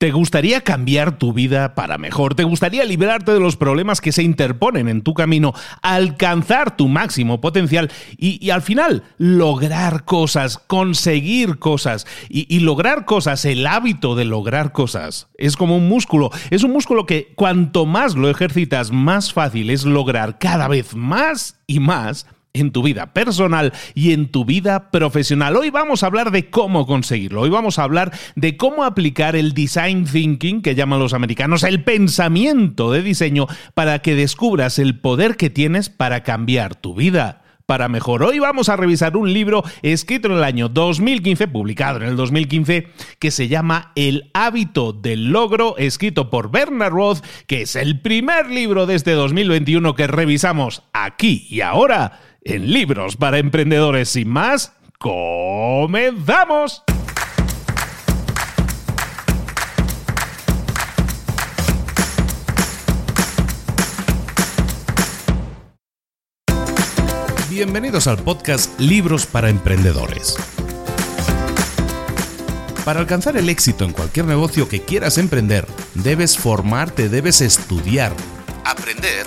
¿Te gustaría cambiar tu vida para mejor? ¿Te gustaría librarte de los problemas que se interponen en tu camino, alcanzar tu máximo potencial y, al final lograr cosas, conseguir cosas y, y lograr cosas, el hábito de lograr cosas? Es como un músculo, es un músculo que cuanto más lo ejercitas, más fácil es lograr cada vez más y más en tu vida personal y en tu vida profesional. Hoy vamos a hablar de cómo conseguirlo. Hoy vamos a hablar de cómo aplicar el design thinking, que llaman los americanos, el pensamiento de diseño, para que descubras el poder que tienes para cambiar tu vida para mejor. Hoy vamos a revisar un libro escrito en el año 2015, publicado en el 2015, que se llama El hábito del logro, escrito por Bernard Roth, que es el primer libro de este 2021 que revisamos aquí y ahora en Libros para Emprendedores. Sin más, comenzamos. Bienvenidos al podcast Libros para Emprendedores. Para alcanzar el éxito en cualquier negocio que quieras emprender, debes formarte, debes estudiar, aprender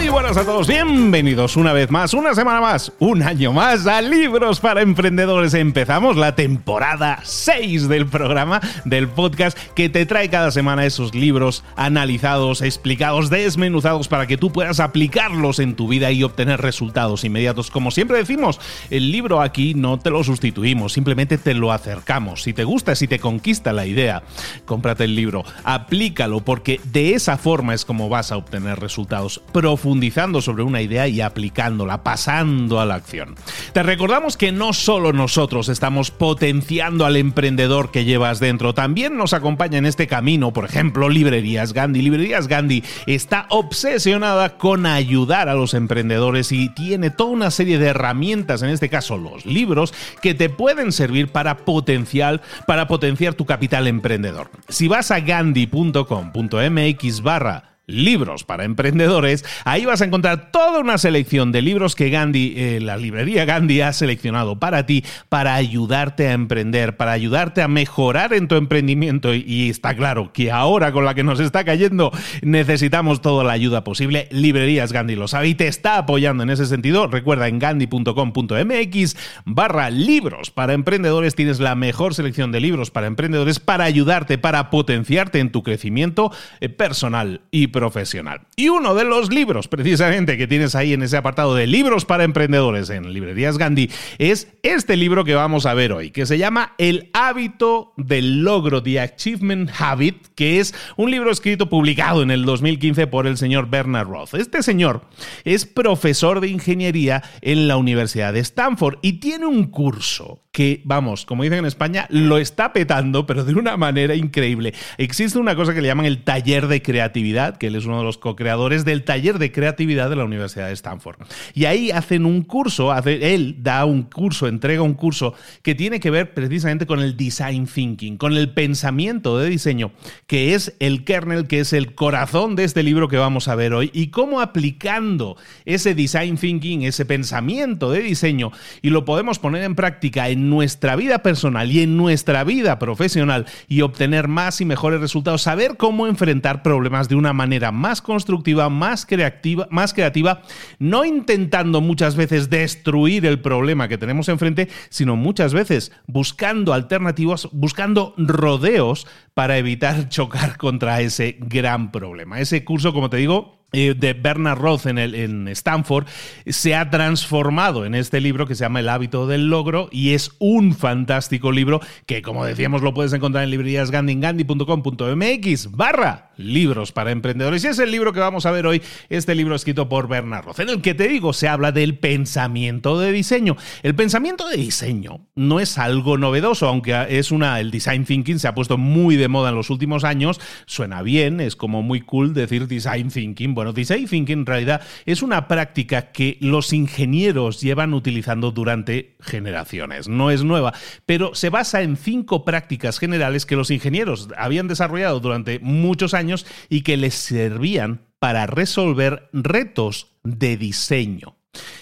Muy buenas a todos, bienvenidos una vez más, una semana más, un año más a Libros para Emprendedores. Empezamos la temporada 6 del programa, del podcast, que te trae cada semana esos libros analizados, explicados, desmenuzados para que tú puedas aplicarlos en tu vida y obtener resultados inmediatos. Como siempre decimos, el libro aquí no te lo sustituimos, simplemente te lo acercamos. Si te gusta, si te conquista la idea, cómprate el libro, aplícalo, porque de esa forma es como vas a obtener resultados profundos profundizando sobre una idea y aplicándola, pasando a la acción. Te recordamos que no solo nosotros estamos potenciando al emprendedor que llevas dentro, también nos acompaña en este camino, por ejemplo, Librerías Gandhi. Librerías Gandhi está obsesionada con ayudar a los emprendedores y tiene toda una serie de herramientas, en este caso los libros, que te pueden servir para potenciar, para potenciar tu capital emprendedor. Si vas a gandhi.com.mx barra libros para emprendedores, ahí vas a encontrar toda una selección de libros que Gandhi, eh, la librería Gandhi ha seleccionado para ti, para ayudarte a emprender, para ayudarte a mejorar en tu emprendimiento. Y, está claro que ahora con la que nos está cayendo necesitamos toda la ayuda posible. Librerías Gandhi lo sabe y te está apoyando en ese sentido. Recuerda en gandhi.com.mx barra libros para emprendedores tienes la mejor selección de libros para emprendedores para ayudarte, para potenciarte en tu crecimiento eh, personal y profesional profesional. Y uno de los libros, precisamente, que tienes ahí en ese apartado de libros para emprendedores en Librerías Gandhi, es este libro que vamos a ver hoy, que se llama El hábito del logro, The Achievement Habit, que es un libro escrito, publicado en el 2015 por el señor Bernard Roth. Este señor es profesor de ingeniería en la Universidad de Stanford y tiene un curso que, vamos, como dicen en España, lo está petando, pero de una manera increíble. Existe una cosa que le llaman el taller de creatividad, que él es uno de los co-creadores del taller de creatividad de la Universidad de Stanford. Y ahí hacen un curso, hace, él da un curso, entrega un curso que tiene que ver precisamente con el design thinking, con el pensamiento de diseño, que es el kernel, que es el corazón de este libro que vamos a ver hoy, y cómo aplicando ese design thinking, ese pensamiento de diseño, y lo podemos poner en práctica en nuestra vida personal y en nuestra vida profesional y obtener más y mejores resultados, saber cómo enfrentar problemas de una manera más constructiva, más creativa, más creativa, no intentando muchas veces destruir el problema que tenemos enfrente, sino muchas veces buscando alternativas, buscando rodeos para evitar chocar contra ese gran problema. Ese curso, como te digo, de Bernard Roth en, el, en Stanford se ha transformado en este libro que se llama El hábito del logro y es un fantástico libro que como decíamos lo puedes encontrar en librerías gandingandi.com.mx barra libros para emprendedores y es el libro que vamos a ver hoy, este libro escrito por Bernard Roth, en el que te digo se habla del pensamiento de diseño. El pensamiento de diseño no es algo novedoso, aunque es una, el design thinking se ha puesto muy de moda en los últimos años, suena bien, es como muy cool decir design thinking bueno, design thinking en realidad es una práctica que los ingenieros llevan utilizando durante generaciones. No es nueva, pero se basa en cinco prácticas generales que los ingenieros habían desarrollado durante muchos años y que les servían para resolver retos de diseño.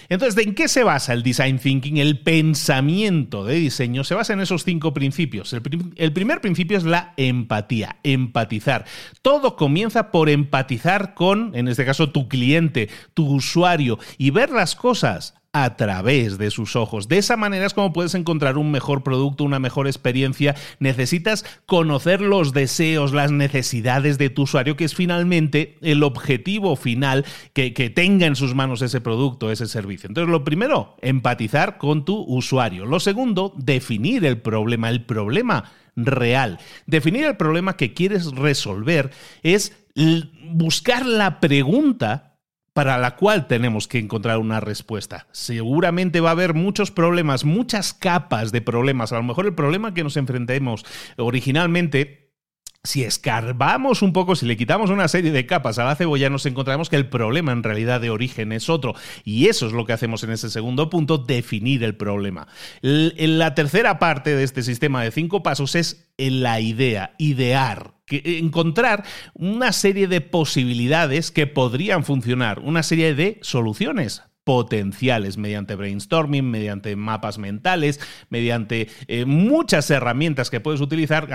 Entonces, ¿en qué se basa el design thinking? El pensamiento de diseño se basa en esos cinco principios. El, el, primer principio es la empatía, empatizar. Todo comienza por empatizar con, en este caso, tu cliente, tu usuario, y ver las cosas a través de sus ojos. De esa manera es como puedes encontrar un mejor producto, una mejor experiencia. Necesitas conocer los deseos, las necesidades de tu usuario, que es finalmente el objetivo final que, que tenga en sus manos ese producto, ese servicio. Entonces, lo primero, empatizar con tu usuario. Lo segundo, definir el problema. El problema real. Definir el problema que quieres resolver es buscar la pregunta para la cual tenemos que encontrar una respuesta. Seguramente va a haber muchos problemas, muchas capas de problemas. A lo mejor el problema que nos enfrentemos originalmente si escarbamos un poco, si le quitamos una serie de capas a la cebolla, nos encontramos que el problema en realidad de origen es otro. Y eso es lo que hacemos en ese segundo punto, definir el problema. La tercera parte de este sistema de cinco pasos es la idea, idear encontrar una serie de posibilidades que podrían funcionar, una serie de soluciones potenciales mediante brainstorming, mediante mapas mentales, mediante eh, muchas herramientas que puedes utilizar,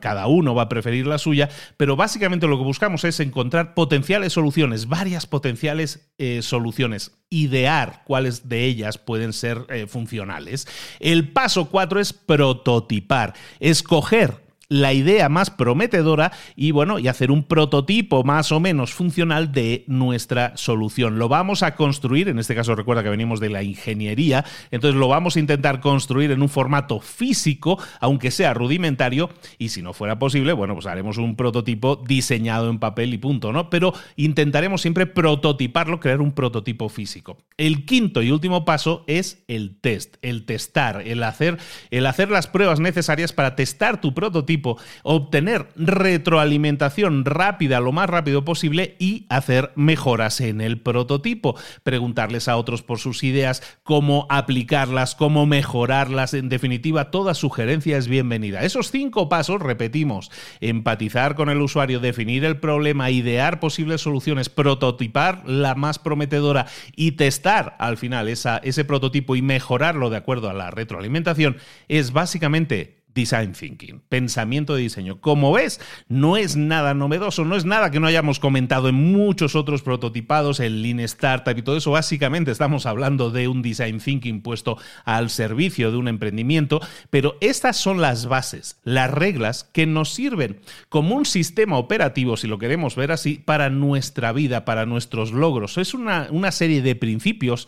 cada uno va a preferir la suya, pero básicamente lo que buscamos es encontrar potenciales soluciones, varias potenciales eh, soluciones, idear cuáles de ellas pueden ser eh, funcionales. El paso cuatro es prototipar, escoger la idea más prometedora y bueno, y hacer un prototipo más o menos funcional de nuestra solución. Lo vamos a construir, en este caso recuerda que venimos de la ingeniería, entonces lo vamos a intentar construir en un formato físico, aunque sea rudimentario, y si no fuera posible, bueno, pues haremos un prototipo diseñado en papel y punto, ¿no? Pero intentaremos siempre prototiparlo, crear un prototipo físico. El quinto y último paso es el test, el testar, el hacer, el hacer las pruebas necesarias para testar tu prototipo obtener retroalimentación rápida lo más rápido posible y hacer mejoras en el prototipo. Preguntarles a otros por sus ideas, cómo aplicarlas, cómo mejorarlas. En definitiva, toda sugerencia es bienvenida. Esos cinco pasos, repetimos, empatizar con el usuario, definir el problema, idear posibles soluciones, prototipar la más prometedora y testar al final ese prototipo y mejorarlo de acuerdo a la retroalimentación, es básicamente Design Thinking, pensamiento de diseño. Como ves, no es nada novedoso, no es nada que no hayamos comentado en muchos otros prototipados, en Lean Startup y todo eso. Básicamente estamos hablando de un Design Thinking puesto al servicio de un emprendimiento, pero estas son las bases, las reglas que nos sirven como un sistema operativo, si lo queremos ver así, para nuestra vida, para nuestros logros. Es una, una serie de principios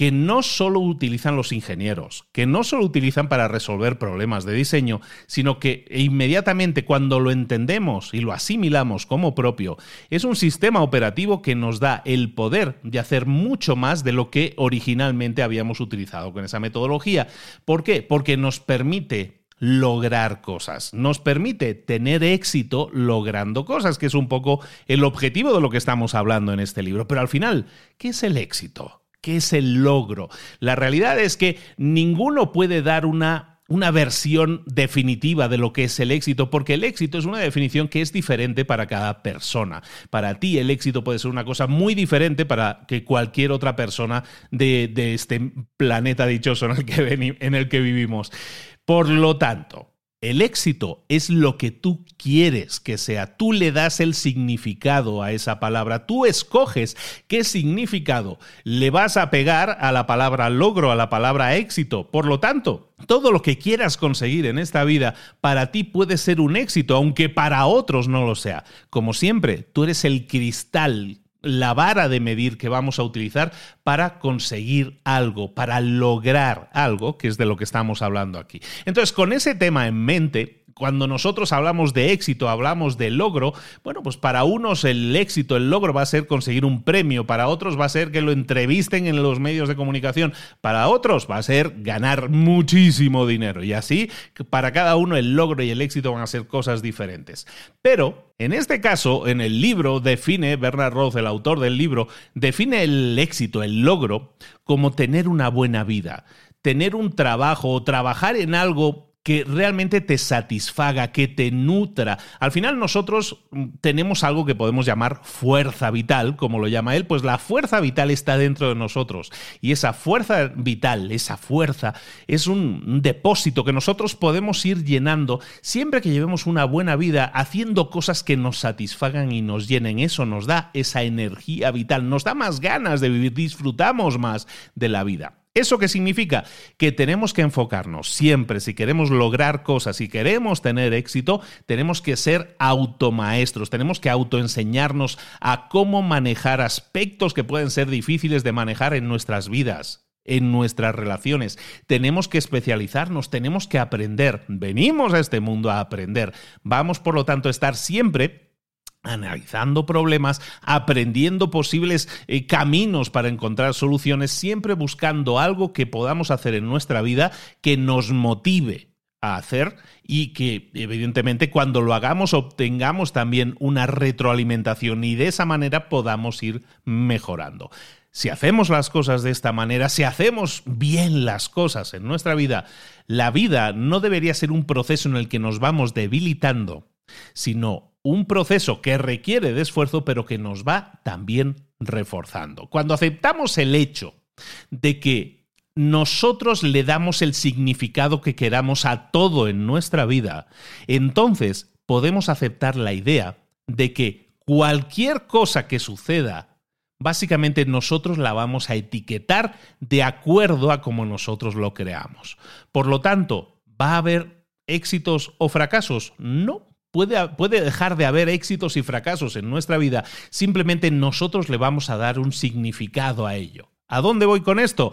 que no solo utilizan los ingenieros, que no solo utilizan para resolver problemas de diseño, sino que inmediatamente cuando lo entendemos y lo asimilamos como propio, es un sistema operativo que nos da el poder de hacer mucho más de lo que originalmente habíamos utilizado con esa metodología. ¿Por qué? Porque nos permite lograr cosas. Nos permite tener éxito logrando cosas, que es un poco el objetivo de lo que estamos hablando en este libro. Pero al final, ¿qué es el éxito? ¿Qué es el logro? La realidad es que ninguno puede dar una una versión definitiva de lo que es el éxito, porque el éxito es una definición que es diferente para cada persona. Para ti el éxito puede ser una cosa muy diferente para que cualquier otra persona de, este planeta dichoso en el, que en el que vivimos. Por lo tanto, el éxito es lo que tú quieres que sea. Tú le das el significado a esa palabra. Tú escoges qué significado le vas a pegar a la palabra logro, a la palabra éxito. Por lo tanto, todo lo que quieras conseguir en esta vida para ti puede ser un éxito, aunque para otros no lo sea. Como siempre, tú eres el cristal la vara de medir que vamos a utilizar para conseguir algo, para lograr algo, que es de lo que estamos hablando aquí. Entonces, con ese tema en mente, cuando nosotros hablamos de éxito, hablamos de logro, bueno, pues para unos el éxito, el logro va a ser conseguir un premio, para otros va a ser que lo entrevisten en los medios de comunicación, para otros va a ser ganar muchísimo dinero. Y así, para cada uno el logro y el éxito van a ser cosas diferentes. Pero en este caso, en el libro define, Bernard Roth, el autor del libro, define el éxito, el logro, como tener una buena vida, tener un trabajo o trabajar en algo que realmente te satisfaga, que te nutra. Al final nosotros mm, tenemos algo que podemos llamar fuerza vital, como lo llama él, pues la fuerza vital está dentro de nosotros. Y esa fuerza vital, esa fuerza, es un depósito que nosotros podemos ir llenando siempre que llevemos una buena vida haciendo cosas que nos satisfagan y nos llenen. Eso nos da esa energía vital, nos da más ganas de vivir, disfrutamos más de la vida. ¿Eso qué significa? Que tenemos que enfocarnos siempre, si queremos lograr cosas, si queremos tener éxito, tenemos que ser automaestros, tenemos que autoenseñarnos a cómo manejar aspectos que pueden ser difíciles de manejar en nuestras vidas en nuestras relaciones. Tenemos que especializarnos, tenemos que aprender. Venimos a este mundo a aprender. Vamos, por lo tanto, a estar siempre analizando problemas, aprendiendo posibles eh, caminos para encontrar soluciones, siempre buscando algo que podamos hacer en nuestra vida que nos motive a hacer y que evidentemente cuando lo hagamos obtengamos también una retroalimentación y de esa manera podamos ir mejorando. Si hacemos las cosas de esta manera, si hacemos bien las cosas en nuestra vida, la vida no debería ser un proceso en el que nos vamos debilitando, sino un proceso que requiere de esfuerzo, pero que nos va también reforzando. Cuando aceptamos el hecho de que nosotros le damos el significado que queramos a todo en nuestra vida, entonces podemos aceptar la idea de que cualquier cosa que suceda, básicamente nosotros la vamos a etiquetar de acuerdo a como nosotros lo creamos. Por lo tanto, va a haber éxitos o fracasos? No, Puede, puede, dejar de haber éxitos y fracasos en nuestra vida, simplemente nosotros le vamos a dar un significado a ello. ¿A dónde voy con esto?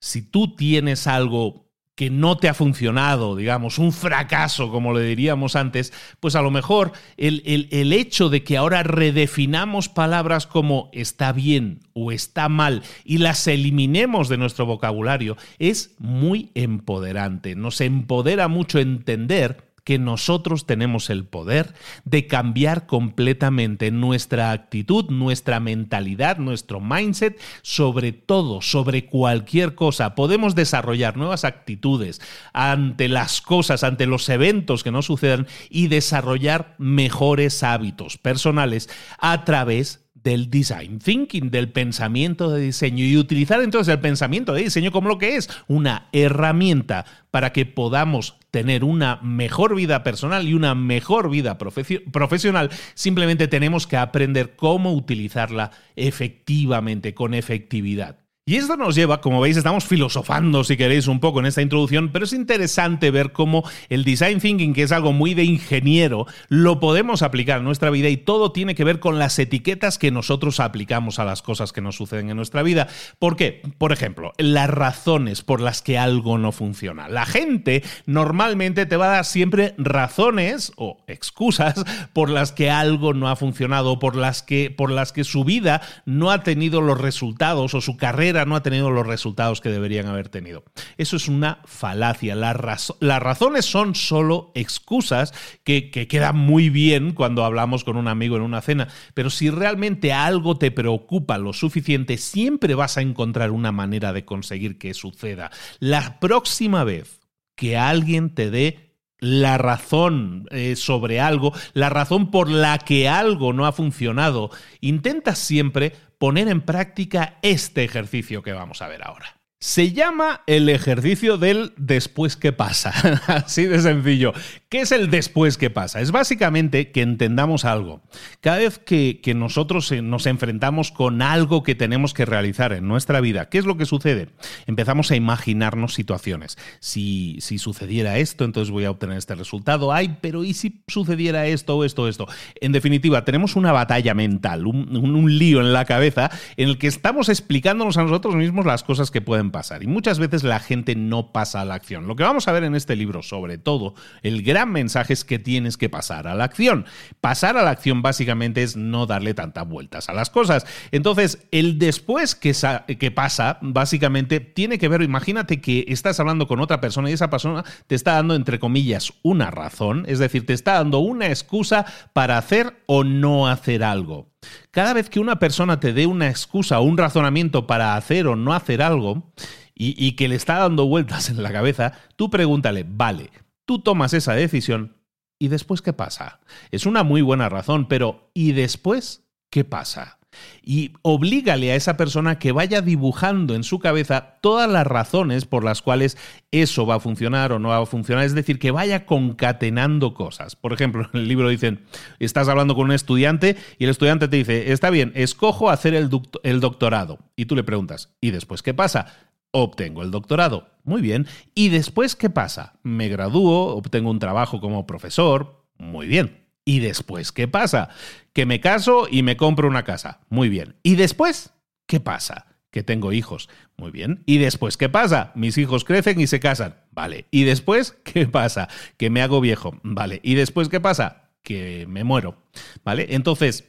Si tú tienes algo que no te ha funcionado, digamos, un fracaso, como le diríamos antes, pues a lo mejor el, el, hecho de que ahora redefinamos palabras como está bien o está mal y las eliminemos de nuestro vocabulario es muy empoderante. Nos empodera mucho entender que nosotros tenemos el poder de cambiar completamente nuestra actitud, nuestra mentalidad, nuestro mindset, sobre todo, sobre cualquier cosa. Podemos desarrollar nuevas actitudes ante las cosas, ante los eventos que nos sucedan y desarrollar mejores hábitos personales a través del design thinking, del pensamiento de diseño y utilizar entonces el pensamiento de diseño como lo que es una herramienta para que podamos tener una mejor vida personal y una mejor vida profesional, simplemente tenemos que aprender cómo utilizarla efectivamente, con efectividad. Y esto nos lleva, como veis, estamos filosofando, si queréis, un poco en esta introducción, pero es interesante ver cómo el design thinking, que es algo muy de ingeniero, lo podemos aplicar en nuestra vida y todo tiene que ver con las etiquetas que nosotros aplicamos a las cosas que nos suceden en nuestra vida. ¿Por qué? Por ejemplo, las razones por las que algo no funciona. La gente normalmente te va a dar siempre razones o excusas por las que algo no ha funcionado, por las que, por las que su vida no ha tenido los resultados o su carrera no ha tenido los resultados que deberían haber tenido. Eso es una falacia. Las, razones son solo excusas que, que quedan muy bien cuando hablamos con un amigo en una cena, pero si realmente algo te preocupa lo suficiente, siempre vas a encontrar una manera de conseguir que suceda. La próxima vez que alguien te dé la razón eh, sobre algo, la razón por la que algo no ha funcionado, intenta siempre poner en práctica este ejercicio que vamos a ver ahora. Se llama el ejercicio del después que pasa. Así de sencillo. ¿Qué es el después que pasa? Es básicamente que entendamos algo. Cada vez que, nosotros eh, nos enfrentamos con algo que tenemos que realizar en nuestra vida, ¿qué es lo que sucede? Empezamos a imaginarnos situaciones. Si, si sucediera esto, entonces voy a obtener este resultado. Ay, pero ¿y si sucediera esto esto esto? En definitiva, tenemos una batalla mental, un, un lío en la cabeza en el que estamos explicándonos a nosotros mismos las cosas que pueden pasar. Y muchas veces la gente no pasa a la acción. Lo que vamos a ver en este libro, sobre todo, el gran mensaje es que tienes que pasar a la acción. Pasar a la acción básicamente es no darle tantas vueltas a las cosas. Entonces, el después que pasa, básicamente, tiene que ver, imagínate que estás hablando con otra persona y esa persona te está dando, entre comillas, una razón, es decir, te está dando una excusa para hacer o no hacer algo. Cada vez que una persona te dé una excusa o un razonamiento para hacer o no hacer algo y, que le está dando vueltas en la cabeza, tú pregúntale, vale, tú tomas esa decisión y después ¿qué pasa? Es una muy buena razón, pero ¿y después qué pasa? y oblígale a esa persona que vaya dibujando en su cabeza todas las razones por las cuales eso va a funcionar o no va a funcionar, es decir, que vaya concatenando cosas. Por ejemplo, en el libro dicen, estás hablando con un estudiante y el estudiante te dice, está bien, escojo hacer el, el doctorado. Y tú le preguntas, ¿y después qué pasa? Obtengo el doctorado. Muy bien. ¿Y después qué pasa? Me gradúo, obtengo un trabajo como profesor. Muy bien. ¿Y después qué pasa? Que me caso y me compro una casa. Muy bien. ¿Y después qué pasa? Que tengo hijos. Muy bien. ¿Y después qué pasa? Mis hijos crecen y se casan. Vale. ¿Y después qué pasa? Que me hago viejo. Vale. ¿Y después qué pasa? Que me muero. ¿Vale? Entonces,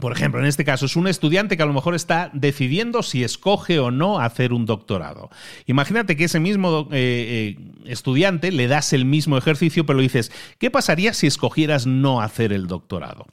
por ejemplo, en este caso es un estudiante que a lo mejor está decidiendo si escoge o no hacer un doctorado. Imagínate que ese mismo eh, eh, estudiante le das el mismo ejercicio, pero le dices, ¿qué pasaría si escogieras no hacer el doctorado?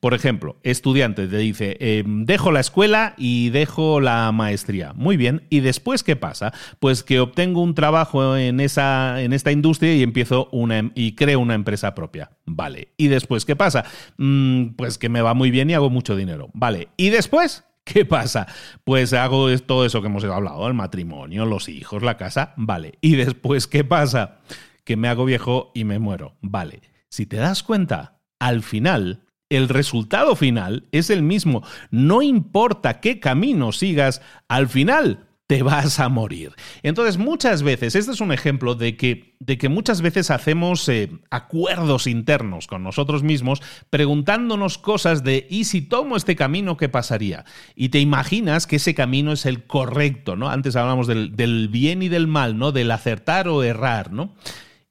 Por ejemplo, estudiante te dice, em, dejo la escuela y dejo la maestría. Muy bien, ¿y después qué pasa? Pues que obtengo un trabajo en, esa, en esta industria y empiezo una em, y creo una empresa propia. Vale, ¿y después qué pasa? Mm, pues que me va muy bien y hago mucho dinero. Vale, ¿y después? ¿Qué pasa? Pues hago todo eso que hemos hablado, el matrimonio, los hijos, la casa, vale. ¿Y después qué pasa? Que me hago viejo y me muero, vale. Si te das cuenta, al final, el resultado final es el mismo. No importa qué camino sigas, al final te vas a morir. Entonces, muchas veces, este es un ejemplo de que, de que muchas veces hacemos eh, acuerdos internos con nosotros mismos preguntándonos cosas de, ¿y si tomo este camino, qué pasaría? Y te imaginas que ese camino es el correcto, ¿no? Antes hablamos del, del bien y del mal, ¿no? Del acertar o errar, ¿no?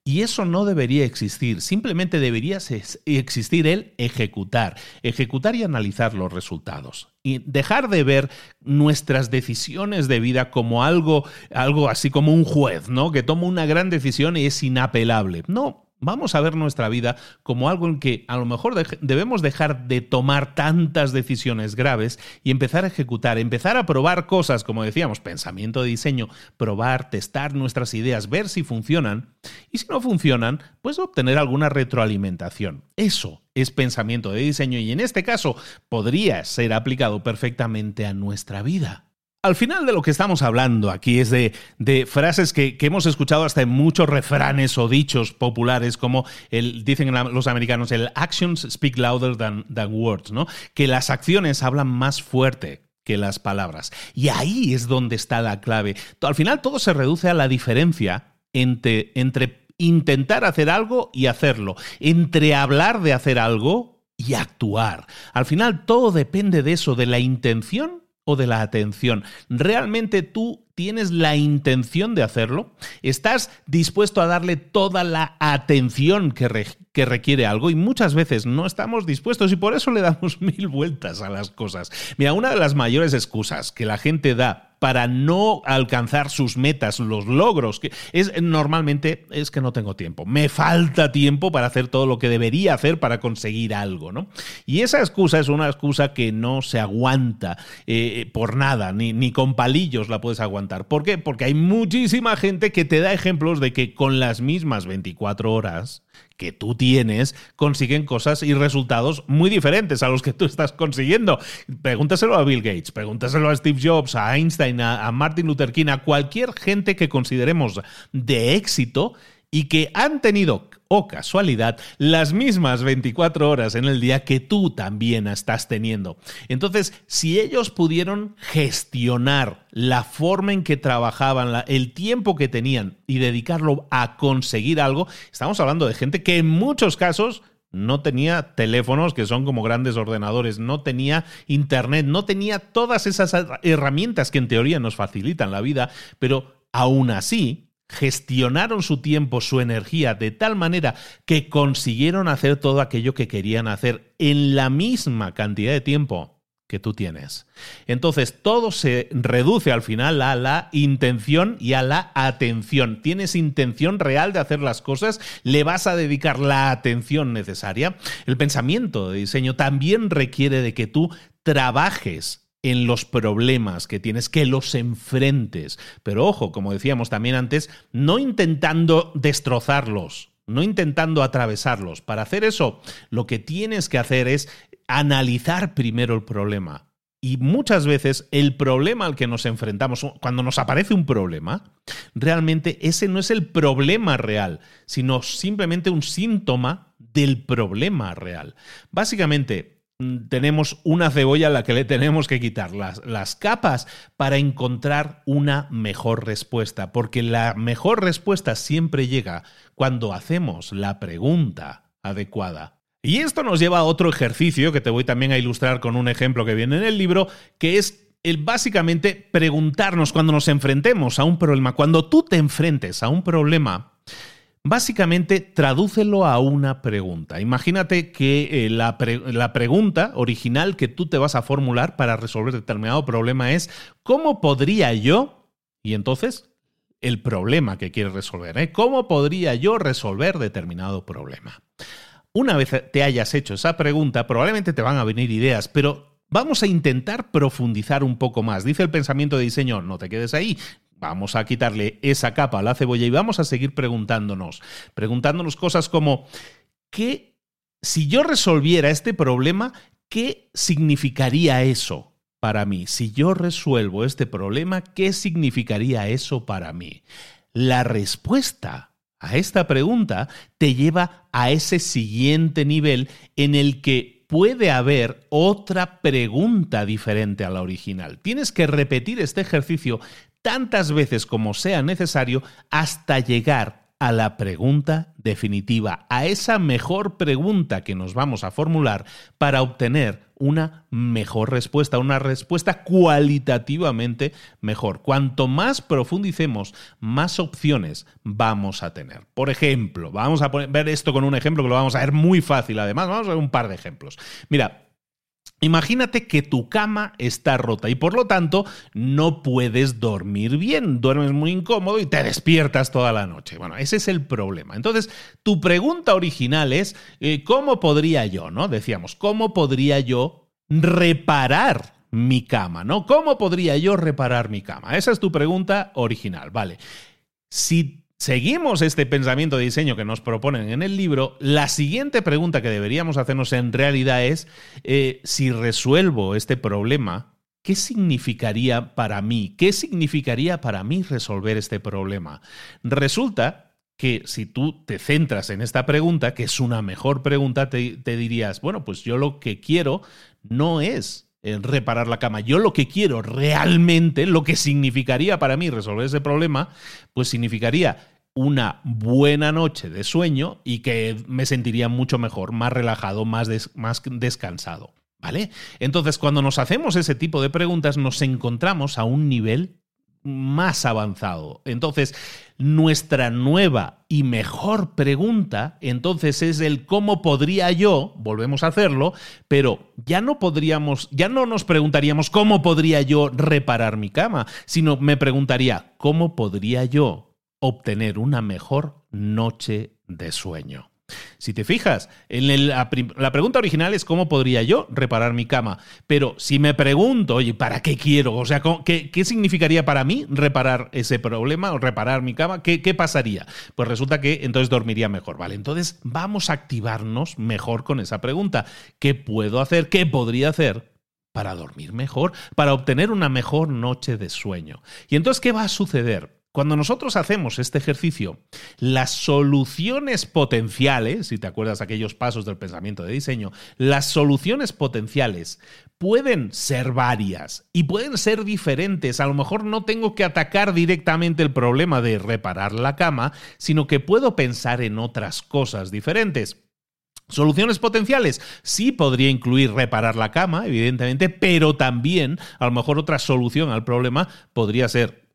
Y eso no debería existir, simplemente debería existir el ejecutar, ejecutar y analizar los resultados. Y dejar de ver nuestras decisiones de vida como algo, algo así como un juez, ¿no? Que toma una gran decisión y es inapelable. No, Vamos a ver nuestra vida como algo en que a lo mejor debemos dejar de tomar tantas decisiones graves y empezar a ejecutar, empezar a probar cosas, como decíamos, pensamiento de diseño, probar, testar nuestras ideas, ver si funcionan y si no funcionan, pues obtener alguna retroalimentación. Eso es pensamiento de diseño y en este caso podría ser aplicado perfectamente a nuestra vida. Al final de lo que estamos hablando aquí es de, frases que, hemos escuchado hasta en muchos refranes o dichos populares, como el, dicen los americanos, el actions speak louder than, words, ¿no? Que las acciones hablan más fuerte que las palabras. Y ahí es donde está la clave. Al final todo se reduce a la diferencia entre, entre intentar hacer algo y hacerlo, entre hablar de hacer algo y actuar. Al final todo depende de eso, de la intención o de la atención. ¿Realmente tú tienes la intención de hacerlo? ¿Estás dispuesto a darle toda la atención que, que, requiere algo? Y muchas veces no estamos dispuestos y por eso le damos mil vueltas a las cosas. Mira, una de las mayores excusas que la gente da para no alcanzar sus metas, los logros, que es normalmente es que no tengo tiempo, me falta tiempo para hacer todo lo que debería hacer para conseguir algo, ¿no? Y esa excusa es una excusa que no se aguanta eh, por nada, ni, ni con palillos la puedes aguantar. ¿Por qué? Porque hay muchísima gente que te da ejemplos de que con las mismas 24 horas que tú tienes consiguen cosas y resultados muy diferentes a los que tú estás consiguiendo. Pregúntaselo a Bill Gates, pregúntaselo a Steve Jobs, a Einstein, a, Martin Luther King, a cualquier gente que consideremos de éxito y que han tenido, o casualidad, las mismas 24 horas en el día que tú también estás teniendo. Entonces, si ellos pudieron gestionar la forma en que trabajaban, el tiempo que tenían y dedicarlo a conseguir algo, estamos hablando de gente que en muchos casos no tenía teléfonos que son como grandes ordenadores, no tenía internet, no tenía todas esas herramientas que en teoría nos facilitan la vida, pero aún así gestionaron su tiempo, su energía de tal manera que consiguieron hacer todo aquello que querían hacer en la misma cantidad de tiempo que tú tienes. Entonces, todo se reduce al final a la intención y a la atención. ¿Tienes intención real de hacer las cosas? ¿Le vas a dedicar la atención necesaria? El pensamiento de diseño también requiere de que tú trabajes en los problemas que tienes, que los enfrentes. Pero ojo, como decíamos también antes, no intentando destrozarlos, no intentando atravesarlos. Para hacer eso, lo que tienes que hacer es analizar primero el problema. Y muchas veces el problema al que nos enfrentamos, cuando nos aparece un problema, realmente ese no es el problema real, sino simplemente un síntoma del problema real. Básicamente, tenemos una cebolla a la que le tenemos que quitar las, las, capas para encontrar una mejor respuesta, porque la mejor respuesta siempre llega cuando hacemos la pregunta adecuada. Y esto nos lleva a otro ejercicio que te voy también a ilustrar con un ejemplo que viene en el libro, que es el básicamente preguntarnos cuando nos enfrentemos a un problema, cuando tú te enfrentes a un problema, Básicamente, tradúcelo a una pregunta. Imagínate que eh, la, la, pregunta original que tú te vas a formular para resolver determinado problema es ¿cómo podría yo? Y entonces, el problema que quieres resolver. ¿eh? ¿Cómo podría yo resolver determinado problema? Una vez te hayas hecho esa pregunta, probablemente te van a venir ideas, pero Vamos a intentar profundizar un poco más. Dice el pensamiento de diseño, no te quedes ahí, Vamos a quitarle esa capa a la cebolla y vamos a seguir preguntándonos, preguntándonos cosas como, ¿qué, si yo resolviera este problema, qué significaría eso para mí? Si yo resuelvo este problema, ¿qué significaría eso para mí? La respuesta a esta pregunta te lleva a ese siguiente nivel en el que puede haber otra pregunta diferente a la original. Tienes que repetir este ejercicio tantas veces como sea necesario hasta llegar a la pregunta definitiva, a esa mejor pregunta que nos vamos a formular para obtener una mejor respuesta, una respuesta cualitativamente mejor. Cuanto más profundicemos, más opciones vamos a tener. Por ejemplo, vamos a ver esto con un ejemplo que lo vamos a ver muy fácil además, vamos a ver un par de ejemplos. Mira, Imagínate que tu cama está rota y por lo tanto no puedes dormir bien, duermes muy incómodo y te despiertas toda la noche. Bueno, ese es el problema. Entonces, tu pregunta original es, eh, ¿cómo podría yo, no? Decíamos, ¿cómo podría yo reparar mi cama, ¿no? ¿Cómo podría yo reparar mi cama? Esa es tu pregunta original, ¿vale? Si seguimos este pensamiento de diseño que nos proponen en el libro, la siguiente pregunta que deberíamos hacernos en realidad es, eh, si resuelvo este problema, ¿qué significaría para mí? ¿Qué significaría para mí resolver este problema? Resulta que si tú te centras en esta pregunta, que es una mejor pregunta, te, te dirías, bueno, pues yo lo que quiero no es reparar la cama. Yo lo que quiero realmente, lo que significaría para mí resolver ese problema, pues significaría una buena noche de sueño y que me sentiría mucho mejor, más relajado, más, más descansado. ¿Vale? Entonces, cuando nos hacemos ese tipo de preguntas, nos encontramos a un nivel más avanzado. Entonces, nuestra nueva y mejor pregunta, entonces es el cómo podría yo, volvemos a hacerlo, pero ya no podríamos, ya no nos preguntaríamos cómo podría yo reparar mi cama, sino me preguntaría cómo podría yo obtener una mejor noche de sueño. Si te fijas, en la, pregunta original es cómo podría yo reparar mi cama, pero si me pregunto, oye, ¿para qué quiero? O sea, ¿qué, significaría para mí reparar ese problema o reparar mi cama? ¿Qué, ¿Qué pasaría? Pues resulta que entonces dormiría mejor, ¿vale? Entonces vamos a activarnos mejor con esa pregunta. ¿Qué puedo hacer? ¿Qué podría hacer para dormir mejor, para obtener una mejor noche de sueño. Y entonces, ¿qué va a suceder? Cuando nosotros hacemos este ejercicio, las soluciones potenciales, si te acuerdas aquellos pasos del pensamiento de diseño, las soluciones potenciales pueden ser varias y pueden ser diferentes. A lo mejor no tengo que atacar directamente el problema de reparar la cama, sino que puedo pensar en otras cosas diferentes. Soluciones potenciales. Sí podría incluir reparar la cama, evidentemente, pero también a lo mejor otra solución al problema podría ser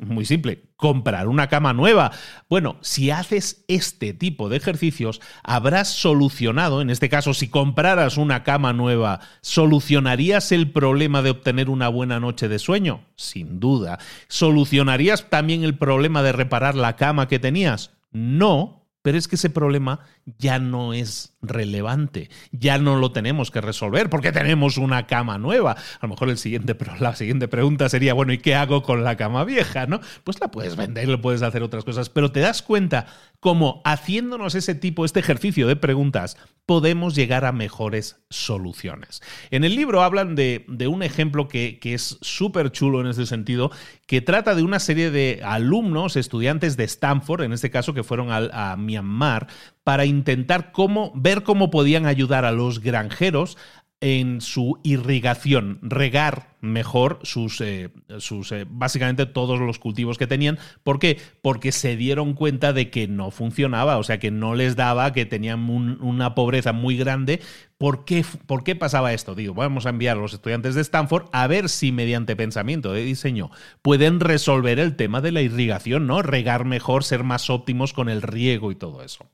muy simple, comprar una cama nueva. Bueno, si haces este tipo de ejercicios, habrás solucionado, en este caso, si compraras una cama nueva, ¿solucionarías el problema de obtener una buena noche de sueño? Sin duda. ¿Solucionarías también el problema de reparar la cama que tenías? No, pero es que ese problema ya no es relevante, ya no lo tenemos que resolver porque tenemos una cama nueva. A lo mejor el siguiente, la siguiente pregunta sería, bueno, ¿y qué hago con la cama vieja? ¿no? Pues la puedes vender, lo puedes hacer otras cosas, pero te das cuenta cómo haciéndonos ese tipo, este ejercicio de preguntas, podemos llegar a mejores soluciones. En el libro hablan de, un ejemplo que, es súper chulo en ese sentido, que trata de una serie de alumnos, estudiantes de Stanford, en este caso, que fueron a, a Myanmar, para intentar cómo, ver cómo podían ayudar a los granjeros en su irrigación, regar mejor sus, eh, sus eh, básicamente todos los cultivos que tenían. ¿Por qué? Porque se dieron cuenta de que no funcionaba, o sea, que no les daba, que tenían una pobreza muy grande. ¿Por qué, ¿Por qué pasaba esto? Digo, vamos a enviar a los estudiantes de Stanford a ver si mediante pensamiento de diseño pueden resolver el tema de la irrigación, ¿no? Regar mejor, ser más óptimos con el riego y todo eso.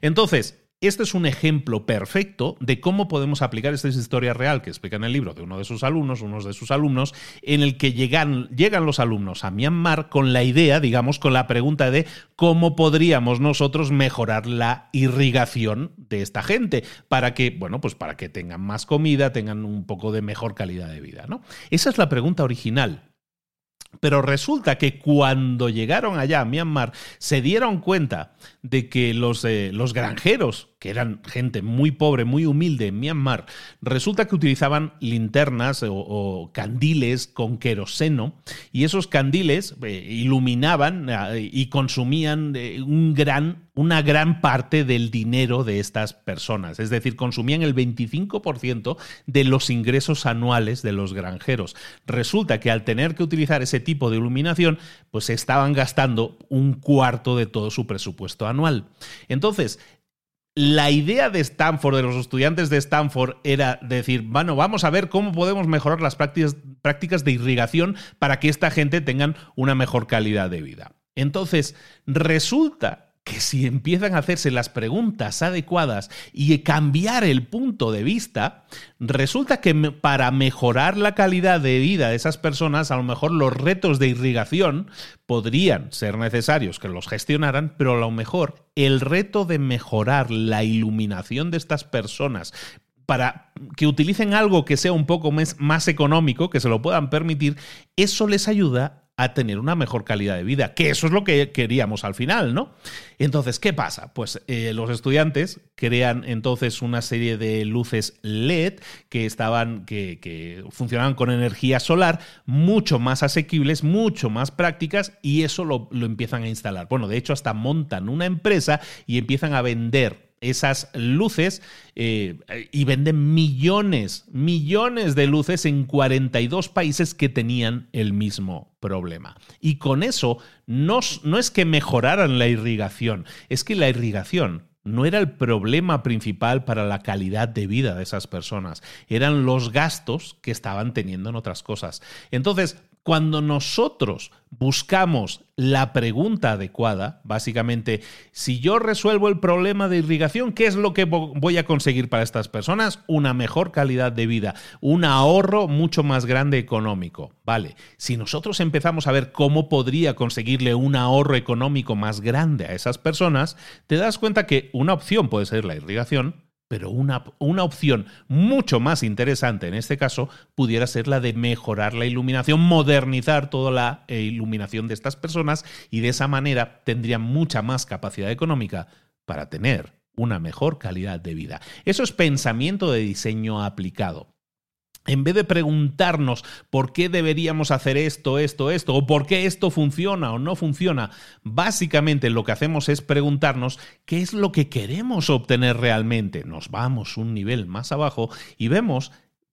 Entonces, este es un ejemplo perfecto de cómo podemos aplicar esta historia real que explica en el libro de uno de sus alumnos, unos de sus alumnos, en el que llegan, llegan los alumnos a Myanmar con la idea, digamos, con la pregunta de cómo podríamos nosotros mejorar la irrigación de esta gente para que, bueno, pues para que tengan más comida, tengan un poco de mejor calidad de vida, ¿no? Esa es la pregunta original. Pero resulta que cuando llegaron allá a Myanmar se dieron cuenta de que los, eh, los granjeros que eran gente muy pobre, muy humilde en Myanmar, resulta que utilizaban linternas o, candiles con queroseno. Y esos candiles eh, iluminaban eh, y consumían un gran una gran parte del dinero de estas personas, es decir, consumían el 25% de los ingresos anuales de los granjeros. Resulta que al tener que utilizar ese tipo de iluminación, pues estaban gastando un cuarto de todo su presupuesto anual. Entonces, la idea de Stanford, de los estudiantes de Stanford, era decir, bueno, vamos a ver cómo podemos mejorar las prácticas, prácticas de irrigación para que esta gente tenga una mejor calidad de vida. Entonces, resulta que si empiezan a hacerse las preguntas adecuadas y cambiar el punto de vista, resulta que para mejorar la calidad de vida de esas personas, a lo mejor los retos de irrigación podrían ser necesarios que los gestionaran, pero a lo mejor el reto de mejorar la iluminación de estas personas para que utilicen algo que sea un poco más, más económico, que se lo puedan permitir, eso les ayuda a tener una mejor calidad de vida, que eso es lo que queríamos al final, ¿no? Entonces, ¿qué pasa? Pues eh, los estudiantes crean entonces una serie de luces LED que estaban, que, funcionaban con energía solar, mucho más asequibles, mucho más prácticas, y eso lo, lo empiezan a instalar. Bueno, de hecho, hasta montan una empresa y empiezan a vender esas luces eh, y venden millones, millones de luces en 42 países que tenían el mismo problema. Y con eso no, no es que mejoraran la irrigación, es que la irrigación no era el problema principal para la calidad de vida de esas personas, eran los gastos que estaban teniendo en otras cosas. Entonces, cuando nosotros buscamos la pregunta adecuada, básicamente, si yo resuelvo el problema de irrigación, ¿qué es lo que voy a conseguir para estas personas? Una mejor calidad de vida, un ahorro mucho más grande económico. Vale, si nosotros empezamos a ver cómo podría conseguirle un ahorro económico más grande a esas personas, te das cuenta que una opción puede ser la irrigación, pero una, una, opción mucho más interesante en este caso pudiera ser la de mejorar la iluminación, modernizar toda la eh, iluminación de estas personas y de esa manera tendrían mucha más capacidad económica para tener una mejor calidad de vida. Eso es pensamiento de diseño aplicado. En vez de preguntarnos por qué deberíamos hacer esto, esto, esto, o por qué esto funciona o no funciona, básicamente lo que hacemos es preguntarnos qué es lo que queremos obtener realmente. Nos vamos un nivel más abajo y vemos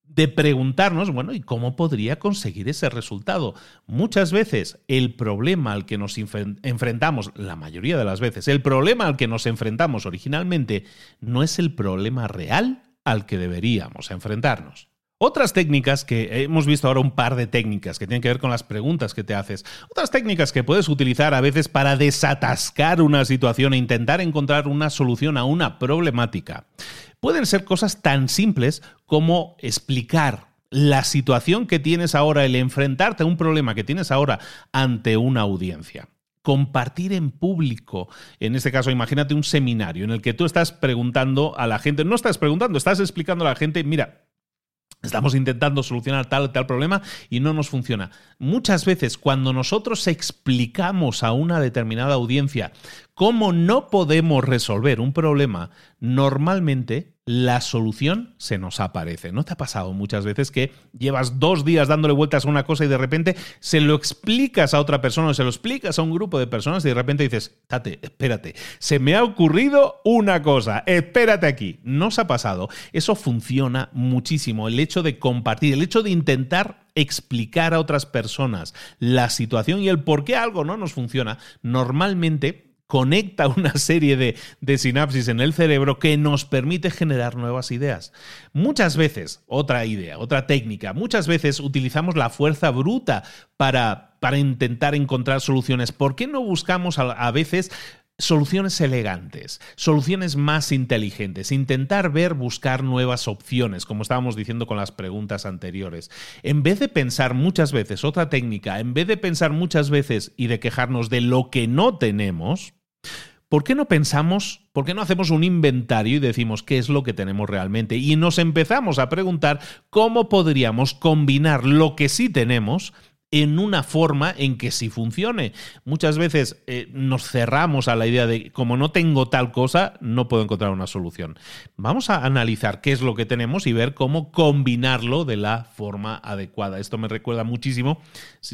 de preguntarnos, bueno, ¿y cómo podría conseguir ese resultado? Muchas veces el problema al que nos enfrentamos, la mayoría de las veces, el problema al que nos enfrentamos originalmente no es el problema real al que deberíamos enfrentarnos. Otras técnicas que hemos visto ahora un par de técnicas que tienen que ver con las preguntas que te haces. Otras técnicas que puedes utilizar a veces para desatascar una situación e intentar encontrar una solución a una problemática. Pueden ser cosas tan simples como explicar la situación que tienes ahora, el enfrentarte a un problema que tienes ahora ante una audiencia compartir en público. En este caso, imagínate un seminario en el que tú estás preguntando a la gente, no estás preguntando, estás explicando a la gente, mira, Estamos intentando solucionar tal tal problema y no nos funciona. Muchas veces cuando nosotros explicamos a una determinada audiencia cómo no podemos resolver un problema, normalmente la solución se nos aparece. ¿No te ha pasado muchas veces que llevas dos días dándole vueltas a una cosa y de repente se lo explicas a otra persona o se lo explicas a un grupo de personas y de repente dices, tate, espérate, se me ha ocurrido una cosa, espérate aquí. ¿No os ha pasado? Eso funciona muchísimo. El hecho de compartir, el hecho de intentar explicar a otras personas la situación y el por qué algo no nos funciona, normalmente conecta una serie de, sinapsis en el cerebro que nos permite generar nuevas ideas. Muchas veces, otra idea, otra técnica, muchas veces utilizamos la fuerza bruta para, para intentar encontrar soluciones. ¿Por qué no buscamos a, veces soluciones elegantes, soluciones más inteligentes, intentar ver, buscar nuevas opciones, como estábamos diciendo con las preguntas anteriores. En vez de pensar muchas veces, otra técnica, en vez de pensar muchas veces y de quejarnos de lo que no tenemos, ¿Por qué no pensamos, por qué no hacemos un inventario y decimos qué es lo que tenemos realmente? Y nos empezamos a preguntar cómo podríamos combinar lo que sí tenemos en una forma en que sí funcione. Muchas veces eh, nos cerramos a la idea de como no tengo tal cosa, no puedo encontrar una solución. Vamos a analizar qué es lo que tenemos y ver cómo combinarlo de la forma adecuada. Esto me recuerda muchísimo,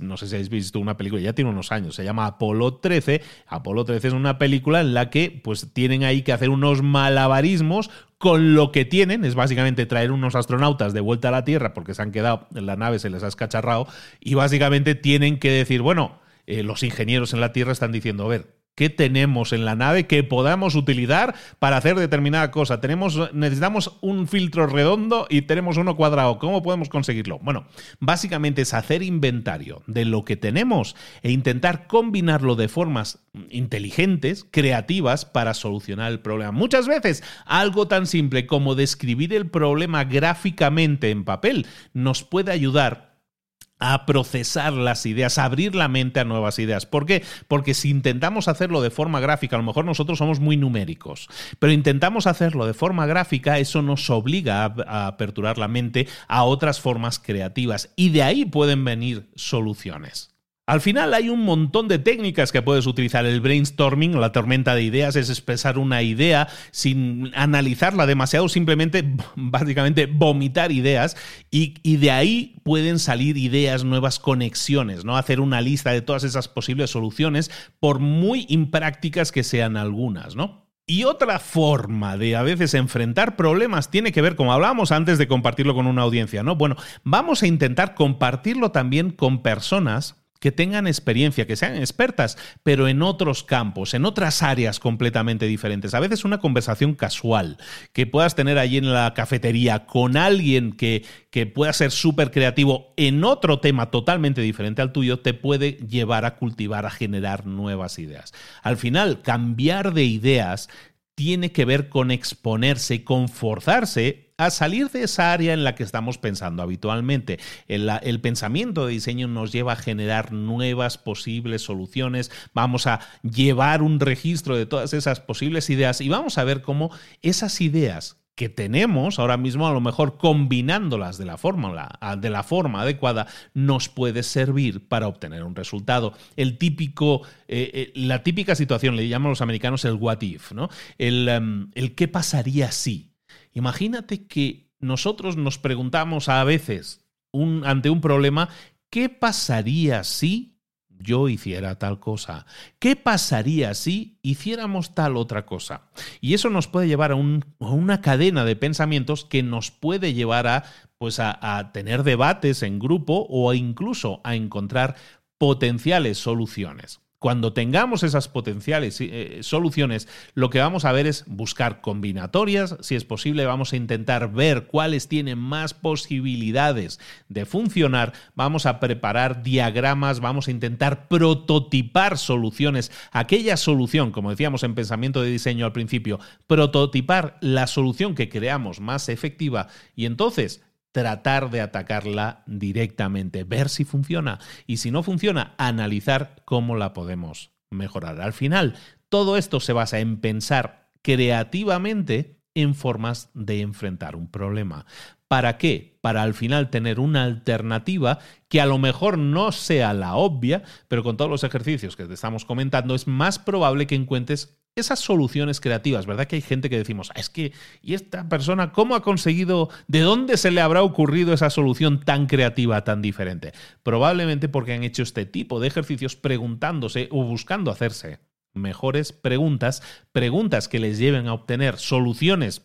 no sé si habéis visto una película, ya tiene unos años, se llama Apolo 13. Apolo 13 es una película en la que pues tienen ahí que hacer unos malabarismos con lo que tienen, es básicamente traer unos astronautas de vuelta a la Tierra porque se han quedado en la nave, se les ha escacharrado, y básicamente tienen que decir, bueno, eh, los ingenieros en la Tierra están diciendo, a ver, ¿Qué tenemos en la nave que podamos utilizar para hacer determinada cosa? Tenemos, necesitamos un filtro redondo y tenemos uno cuadrado. ¿Cómo podemos conseguirlo? Bueno, básicamente es hacer inventario de lo que tenemos e intentar combinarlo de formas inteligentes, creativas, para solucionar el problema. Muchas veces algo tan simple como describir el problema gráficamente en papel nos puede ayudar a procesar las ideas, a abrir la mente a nuevas ideas. ¿Por qué? Porque si intentamos hacerlo de forma gráfica, a lo mejor nosotros somos muy numéricos, pero intentamos hacerlo de forma gráfica, eso nos obliga a, a aperturar la mente a otras formas creativas y de ahí pueden venir soluciones. Al final hay un montón de técnicas que puedes utilizar. El brainstorming, la tormenta de ideas, es expresar una idea sin analizarla demasiado, simplemente, básicamente, vomitar ideas y, y, de ahí pueden salir ideas, nuevas conexiones, ¿no? Hacer una lista de todas esas posibles soluciones, por muy imprácticas que sean algunas, ¿no? Y otra forma de a veces enfrentar problemas tiene que ver, como hablábamos antes de compartirlo con una audiencia, ¿no? Bueno, vamos a intentar compartirlo también con personas que tengan experiencia, que sean expertas, pero en otros campos, en otras áreas completamente diferentes. A veces una conversación casual que puedas tener allí en la cafetería con alguien que, que pueda ser súper creativo en otro tema totalmente diferente al tuyo, te puede llevar a cultivar, a generar nuevas ideas. Al final, cambiar de ideas tiene que ver con exponerse, con forzarse a salir de esa área en la que estamos pensando habitualmente. El, pensamiento de diseño nos lleva a generar nuevas posibles soluciones, vamos a llevar un registro de todas esas posibles ideas y vamos a ver cómo esas ideas que tenemos ahora mismo, a lo mejor combinándolas de la fórmula, de la forma adecuada, nos puede servir para obtener un resultado. El típico, eh, eh, la típica situación, le llaman los americanos el what if, ¿no? El, em, el qué pasaría si. Imagínate que nosotros nos preguntamos a veces ante un problema, ¿qué pasaría si yo hiciera tal cosa? ¿Qué pasaría si hiciéramos tal otra cosa? Y eso nos puede llevar a, una cadena de pensamientos que nos puede llevar a, pues a tener debates en grupo o incluso a encontrar potenciales soluciones. Cuando tengamos esas potenciales eh, soluciones, lo que vamos a ver es buscar combinatorias, si es posible vamos a intentar ver cuáles tienen más posibilidades de funcionar, vamos a preparar diagramas, vamos a intentar prototipar soluciones, aquella solución, como decíamos en pensamiento de diseño al principio, prototipar la solución que creamos más efectiva. Y entonces tratar de atacarla directamente, ver si funciona y si no funciona, analizar cómo la podemos mejorar. Al final, todo esto se basa en pensar creativamente en formas de enfrentar un problema. ¿Para qué? Para al final tener una alternativa que a lo mejor no sea la obvia, pero con todos los ejercicios que te estamos comentando es más probable que encuentres esas soluciones creativas, ¿verdad? Que hay gente que decimos, ah, es que, ¿y esta persona cómo ha conseguido, de dónde se le habrá ocurrido esa solución tan creativa, tan diferente? Probablemente porque han hecho este tipo de ejercicios preguntándose o buscando hacerse mejores preguntas, preguntas que les lleven a obtener soluciones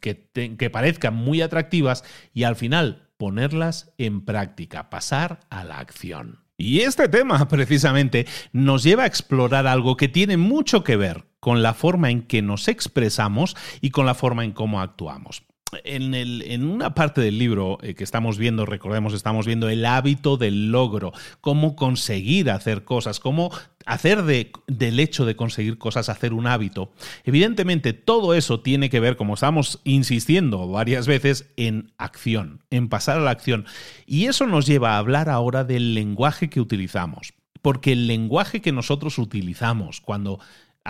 que, que parezcan muy atractivas y al final ponerlas en práctica, pasar a la acción. Y este tema, precisamente, nos lleva a explorar algo que tiene mucho que ver con la forma en que nos expresamos y con la forma en cómo actuamos. En, una parte del libro eh, que estamos viendo, recordemos, estamos viendo el hábito del logro, cómo conseguir hacer cosas, cómo hacer de, del hecho de conseguir cosas, hacer un hábito. Evidentemente, todo eso tiene que ver, como estamos insistiendo varias veces, en acción, en pasar a la acción. Y eso nos lleva a hablar ahora del lenguaje que utilizamos. Porque el lenguaje que nosotros utilizamos cuando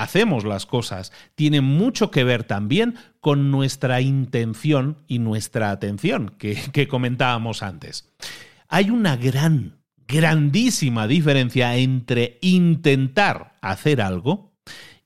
hacemos las cosas tiene mucho que ver también con nuestra intención y nuestra atención que, comentábamos antes. Hay una gran grandísima diferencia entre intentar hacer algo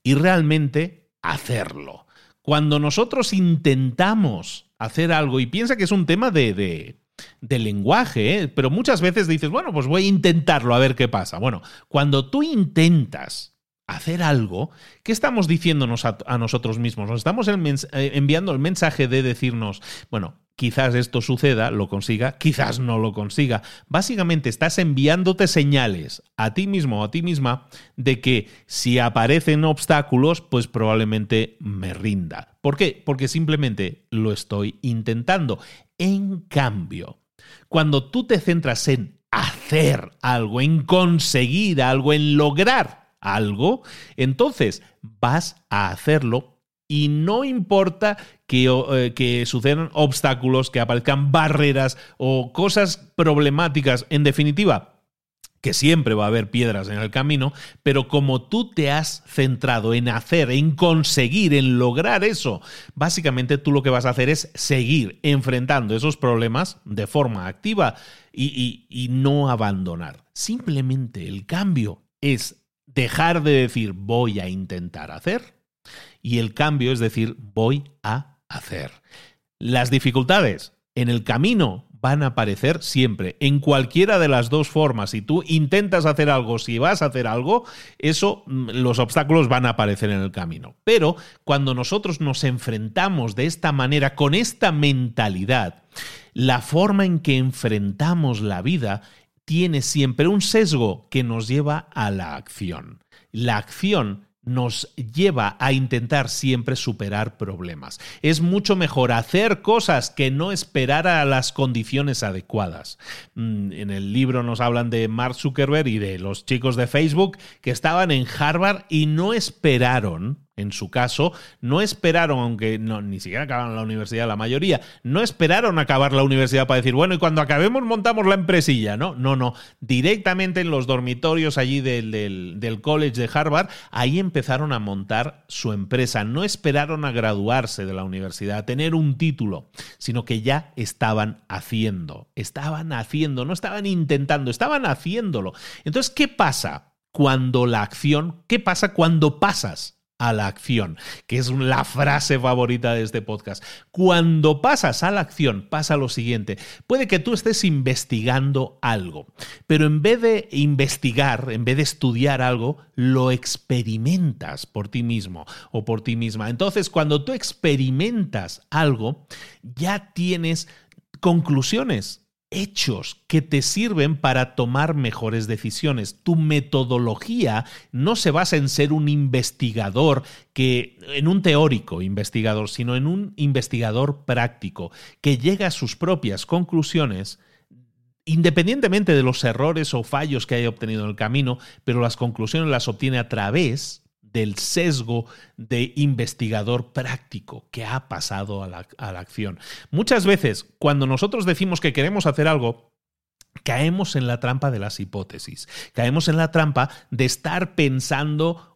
y realmente hacerlo. Cuando nosotros intentamos hacer algo, y piensa que es un tema de, de lenguaje, ¿eh? pero muchas veces dices, bueno, pues voy a intentarlo a ver qué pasa. Bueno, cuando tú intentas hacer algo, ¿qué estamos diciéndonos a, nosotros mismos? Nos estamos eh, enviando el mensaje de decirnos, bueno, quizás esto suceda, lo consiga, quizás no lo consiga. Básicamente estás enviándote señales a ti mismo o a ti misma de que si aparecen obstáculos, pues probablemente me rinda. ¿Por qué? Porque simplemente lo estoy intentando. En cambio, cuando tú te centras en hacer algo, en conseguir algo, en lograr algo, entonces vas a hacerlo y no importa que, eh, que, sucedan obstáculos, que aparezcan barreras o cosas problemáticas, en definitiva, que siempre va a haber piedras en el camino, pero como tú te has centrado en hacer, en conseguir, en lograr eso, básicamente tú lo que vas a hacer es seguir enfrentando esos problemas de forma activa y, y no abandonar. Simplemente el cambio es dejar de decir voy a intentar hacer y el cambio es decir voy a hacer. Las dificultades en el camino van a aparecer siempre, en cualquiera de las dos formas. Si tú intentas hacer algo, si vas a hacer algo, eso, mm, los obstáculos van a aparecer en el camino. Pero cuando nosotros nos enfrentamos de esta manera, con esta mentalidad, la forma en que enfrentamos la vida tiene siempre un sesgo que nos lleva a la acción. La acción nos lleva a intentar siempre superar problemas. Es mucho mejor hacer cosas que no esperar a las condiciones adecuadas. Mm, en el libro nos hablan de Mark Zuckerberg y de los chicos de Facebook que estaban en Harvard y no esperaron en su caso, no esperaron, aunque no, ni siquiera acabaron la universidad la mayoría, no esperaron acabar la universidad para decir, bueno, y cuando acabemos montamos la empresilla, ¿no? No, no, directamente en los dormitorios allí del, del, del college de Harvard, ahí empezaron a montar su empresa, no esperaron a graduarse de la universidad, a tener un título, sino que ya estaban haciendo, estaban haciendo, no estaban intentando, estaban haciéndolo. Entonces, ¿qué pasa? Cuando la acción, ¿qué pasa cuando pasas a la acción, que es la frase favorita de este podcast. Cuando pasas a la acción, pasa lo siguiente. Puede que tú estés investigando algo, pero en vez de investigar, en vez de estudiar algo, lo experimentas por ti mismo o por ti misma. Entonces, cuando tú experimentas algo, ya tienes conclusiones hechos que te sirven para tomar mejores decisiones. Tu metodología no se basa en ser un investigador que en un teórico investigador, sino en un investigador práctico que llega a sus propias conclusiones independientemente de los errores o fallos que haya obtenido en el camino, pero las conclusiones las obtiene a través del sesgo de investigador práctico que ha pasado a la, a la acción. Muchas veces, cuando nosotros decimos que queremos hacer algo, caemos en la trampa de las hipótesis, caemos en la trampa de estar pensando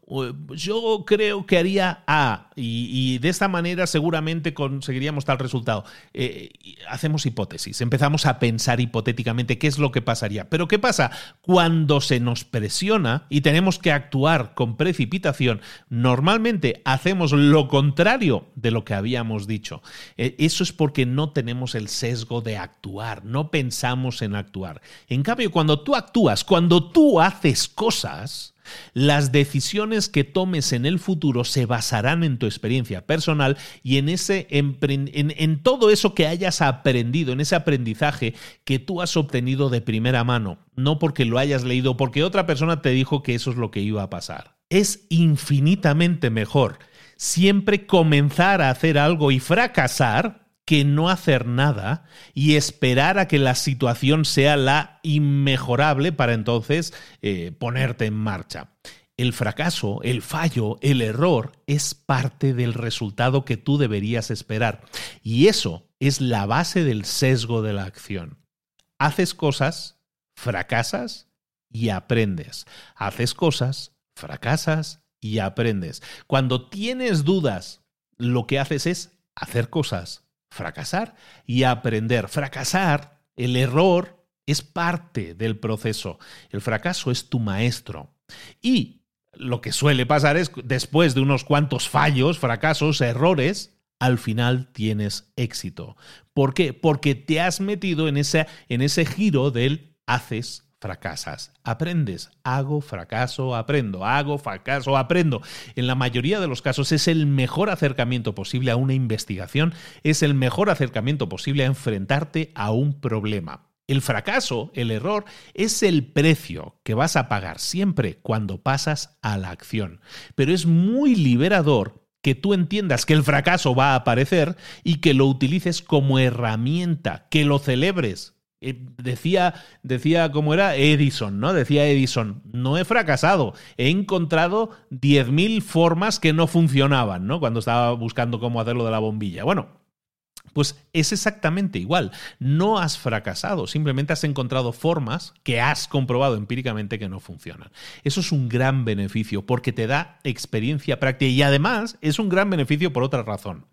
yo creo que haría A y, de esta manera seguramente conseguiríamos tal resultado. Eh, hacemos hipótesis, empezamos a pensar hipotéticamente qué es lo que pasaría. Pero ¿qué pasa? Cuando se nos presiona y tenemos que actuar con precipitación, normalmente hacemos lo contrario de lo que habíamos dicho. Eh, eso es porque no tenemos el sesgo de actuar, no pensamos en actuar. En cambio, cuando tú actúas, cuando tú haces cosas, las decisiones que tomes en el futuro se basarán en tu experiencia personal y en, ese en, todo eso que hayas aprendido, en ese aprendizaje que tú has obtenido de primera mano, no porque lo hayas leído, porque otra persona te dijo que eso es lo que iba a pasar. Es infinitamente mejor siempre comenzar a hacer algo y fracasar que no hacer nada y esperar a que la situación sea la inmejorable para entonces eh, ponerte en marcha. El fracaso, el fallo, el error es parte del resultado que tú deberías esperar. Y eso es la base del sesgo de la acción. Haces cosas, fracasas y aprendes. Haces cosas, fracasas y aprendes. Cuando tienes dudas, lo que haces es hacer cosas, fracasar y aprender. Fracasar, el error, es parte del proceso. El fracaso es tu maestro. Y lo que suele pasar es, después de unos cuantos fallos, fracasos, errores, al final tienes éxito. ¿Por qué? Porque te has metido en ese, en ese giro del haces, fracasas. Aprendes, hago, fracaso, aprendo, hago, fracaso, aprendo. En la mayoría de los casos es el mejor acercamiento posible a una investigación, es el mejor acercamiento posible a enfrentarte a un problema. El fracaso, el error, es el precio que vas a pagar siempre cuando pasas a la acción. Pero es muy liberador que tú entiendas que el fracaso va a aparecer y que lo utilices como herramienta, que lo celebres. Eh, decía, decía cómo era Edison, ¿no? Decía Edison, no he fracasado, he encontrado 10.000 formas que no funcionaban, ¿no? Cuando estaba buscando cómo hacerlo de la bombilla. Bueno, pues es exactamente igual. No has fracasado, simplemente has encontrado formas que has comprobado empíricamente que no funcionan. Eso es un gran beneficio porque te da experiencia práctica y además es un gran beneficio por otra razón.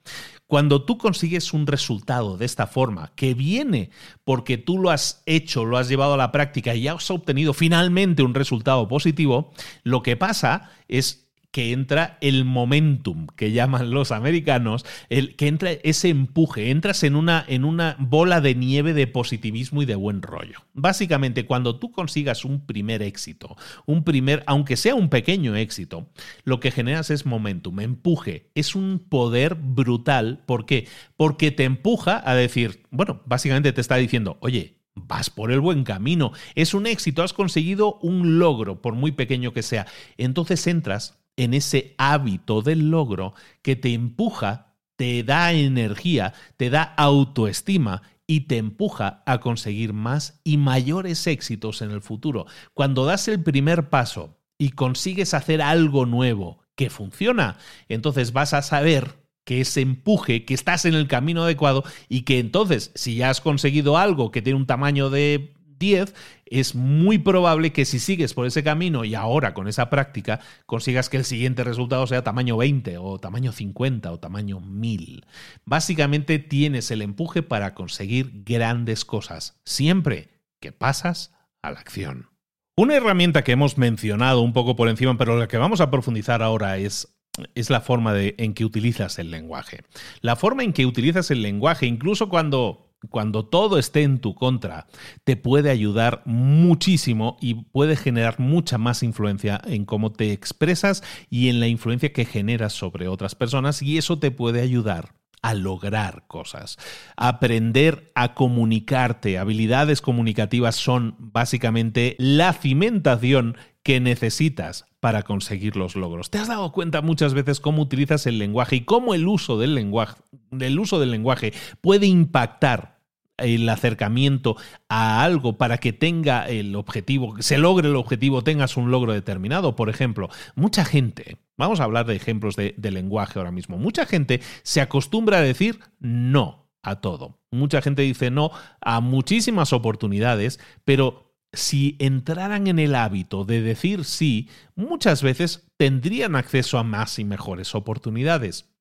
Cuando tú consigues un resultado de esta forma, que viene porque tú lo has hecho, lo has llevado a la práctica y ya has obtenido finalmente un resultado positivo, lo que pasa es que entra el momentum que llaman los americanos, el, que entra ese empuje, entras en una, en una bola de nieve de positivismo y de buen rollo. Básicamente, cuando tú consigas un primer éxito, un primer, aunque sea un pequeño éxito, lo que generas es momentum, empuje, es un poder brutal. ¿Por qué? Porque te empuja a decir, bueno, básicamente te está diciendo, oye, vas por el buen camino, es un éxito, has conseguido un logro, por muy pequeño que sea. Entonces entras en ese hábito del logro que te empuja, te da energía, te da autoestima y te empuja a conseguir más y mayores éxitos en el futuro. Cuando das el primer paso y consigues hacer algo nuevo que funciona, entonces vas a saber que ese empuje, que estás en el camino adecuado y que entonces, si ya has conseguido algo que tiene un tamaño de 10, es muy probable que si sigues por ese camino y ahora con esa práctica consigas que el siguiente resultado sea tamaño 20 o tamaño 50 o tamaño 1000. Básicamente tienes el empuje para conseguir grandes cosas, siempre que pasas a la acción. Una herramienta que hemos mencionado un poco por encima, pero la que vamos a profundizar ahora es es la forma de, en que utilizas el lenguaje. La forma en que utilizas el lenguaje, incluso cuando cuando todo esté en tu contra, te puede ayudar muchísimo y puede generar mucha más influencia en cómo te expresas y en la influencia que generas sobre otras personas y eso te puede ayudar a lograr cosas. Aprender a comunicarte, habilidades comunicativas son básicamente la cimentación que necesitas para conseguir los logros. ¿Te has dado cuenta muchas veces cómo utilizas el lenguaje y cómo el uso del lenguaje, del uso del lenguaje puede impactar el acercamiento a algo para que tenga el objetivo, se logre el objetivo, tengas un logro determinado. Por ejemplo, mucha gente, vamos a hablar de ejemplos de, de lenguaje ahora mismo, mucha gente se acostumbra a decir no a todo. Mucha gente dice no a muchísimas oportunidades, pero si entraran en el hábito de decir sí, muchas veces tendrían acceso a más y mejores oportunidades.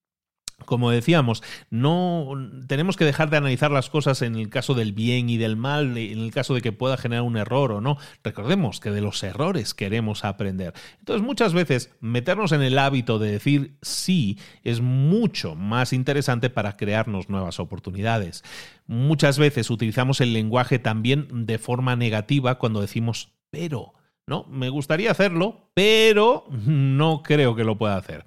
Como decíamos, no tenemos que dejar de analizar las cosas en el caso del bien y del mal, en el caso de que pueda generar un error o no. Recordemos que de los errores queremos aprender. Entonces, muchas veces meternos en el hábito de decir sí es mucho más interesante para crearnos nuevas oportunidades. Muchas veces utilizamos el lenguaje también de forma negativa cuando decimos pero. No, me gustaría hacerlo, pero no creo que lo pueda hacer.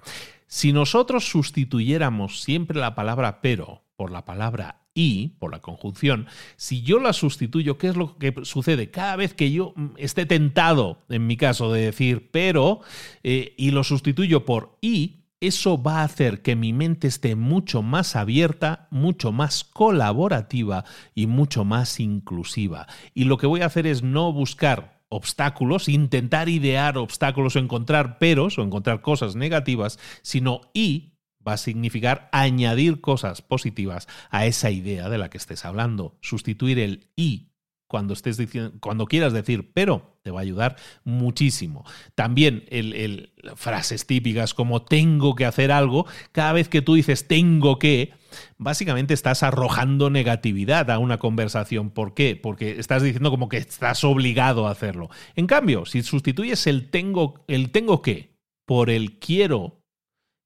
Si nosotros sustituyéramos siempre la palabra pero por la palabra y, por la conjunción, si yo la sustituyo, ¿qué es lo que sucede? Cada vez que yo mm, esté tentado, en mi caso, de decir pero, eh, y lo sustituyo por y, eso va a hacer que mi mente esté mucho más abierta, mucho más colaborativa y mucho más inclusiva. Y lo que voy a hacer es no buscar obstáculos, intentar idear obstáculos o encontrar peros o encontrar cosas negativas, sino y va a significar añadir cosas positivas a esa idea de la que estés hablando. Sustituir el y cuando estés diciendo, cuando quieras decir, pero te va a ayudar muchísimo. También el, frases típicas como tengo que hacer algo, cada vez que tú dices tengo que, básicamente estás arrojando negatividad a una conversación. ¿Por qué? Porque estás diciendo como que estás obligado a hacerlo. En cambio, si sustituyes el tengo, el tengo que por el quiero,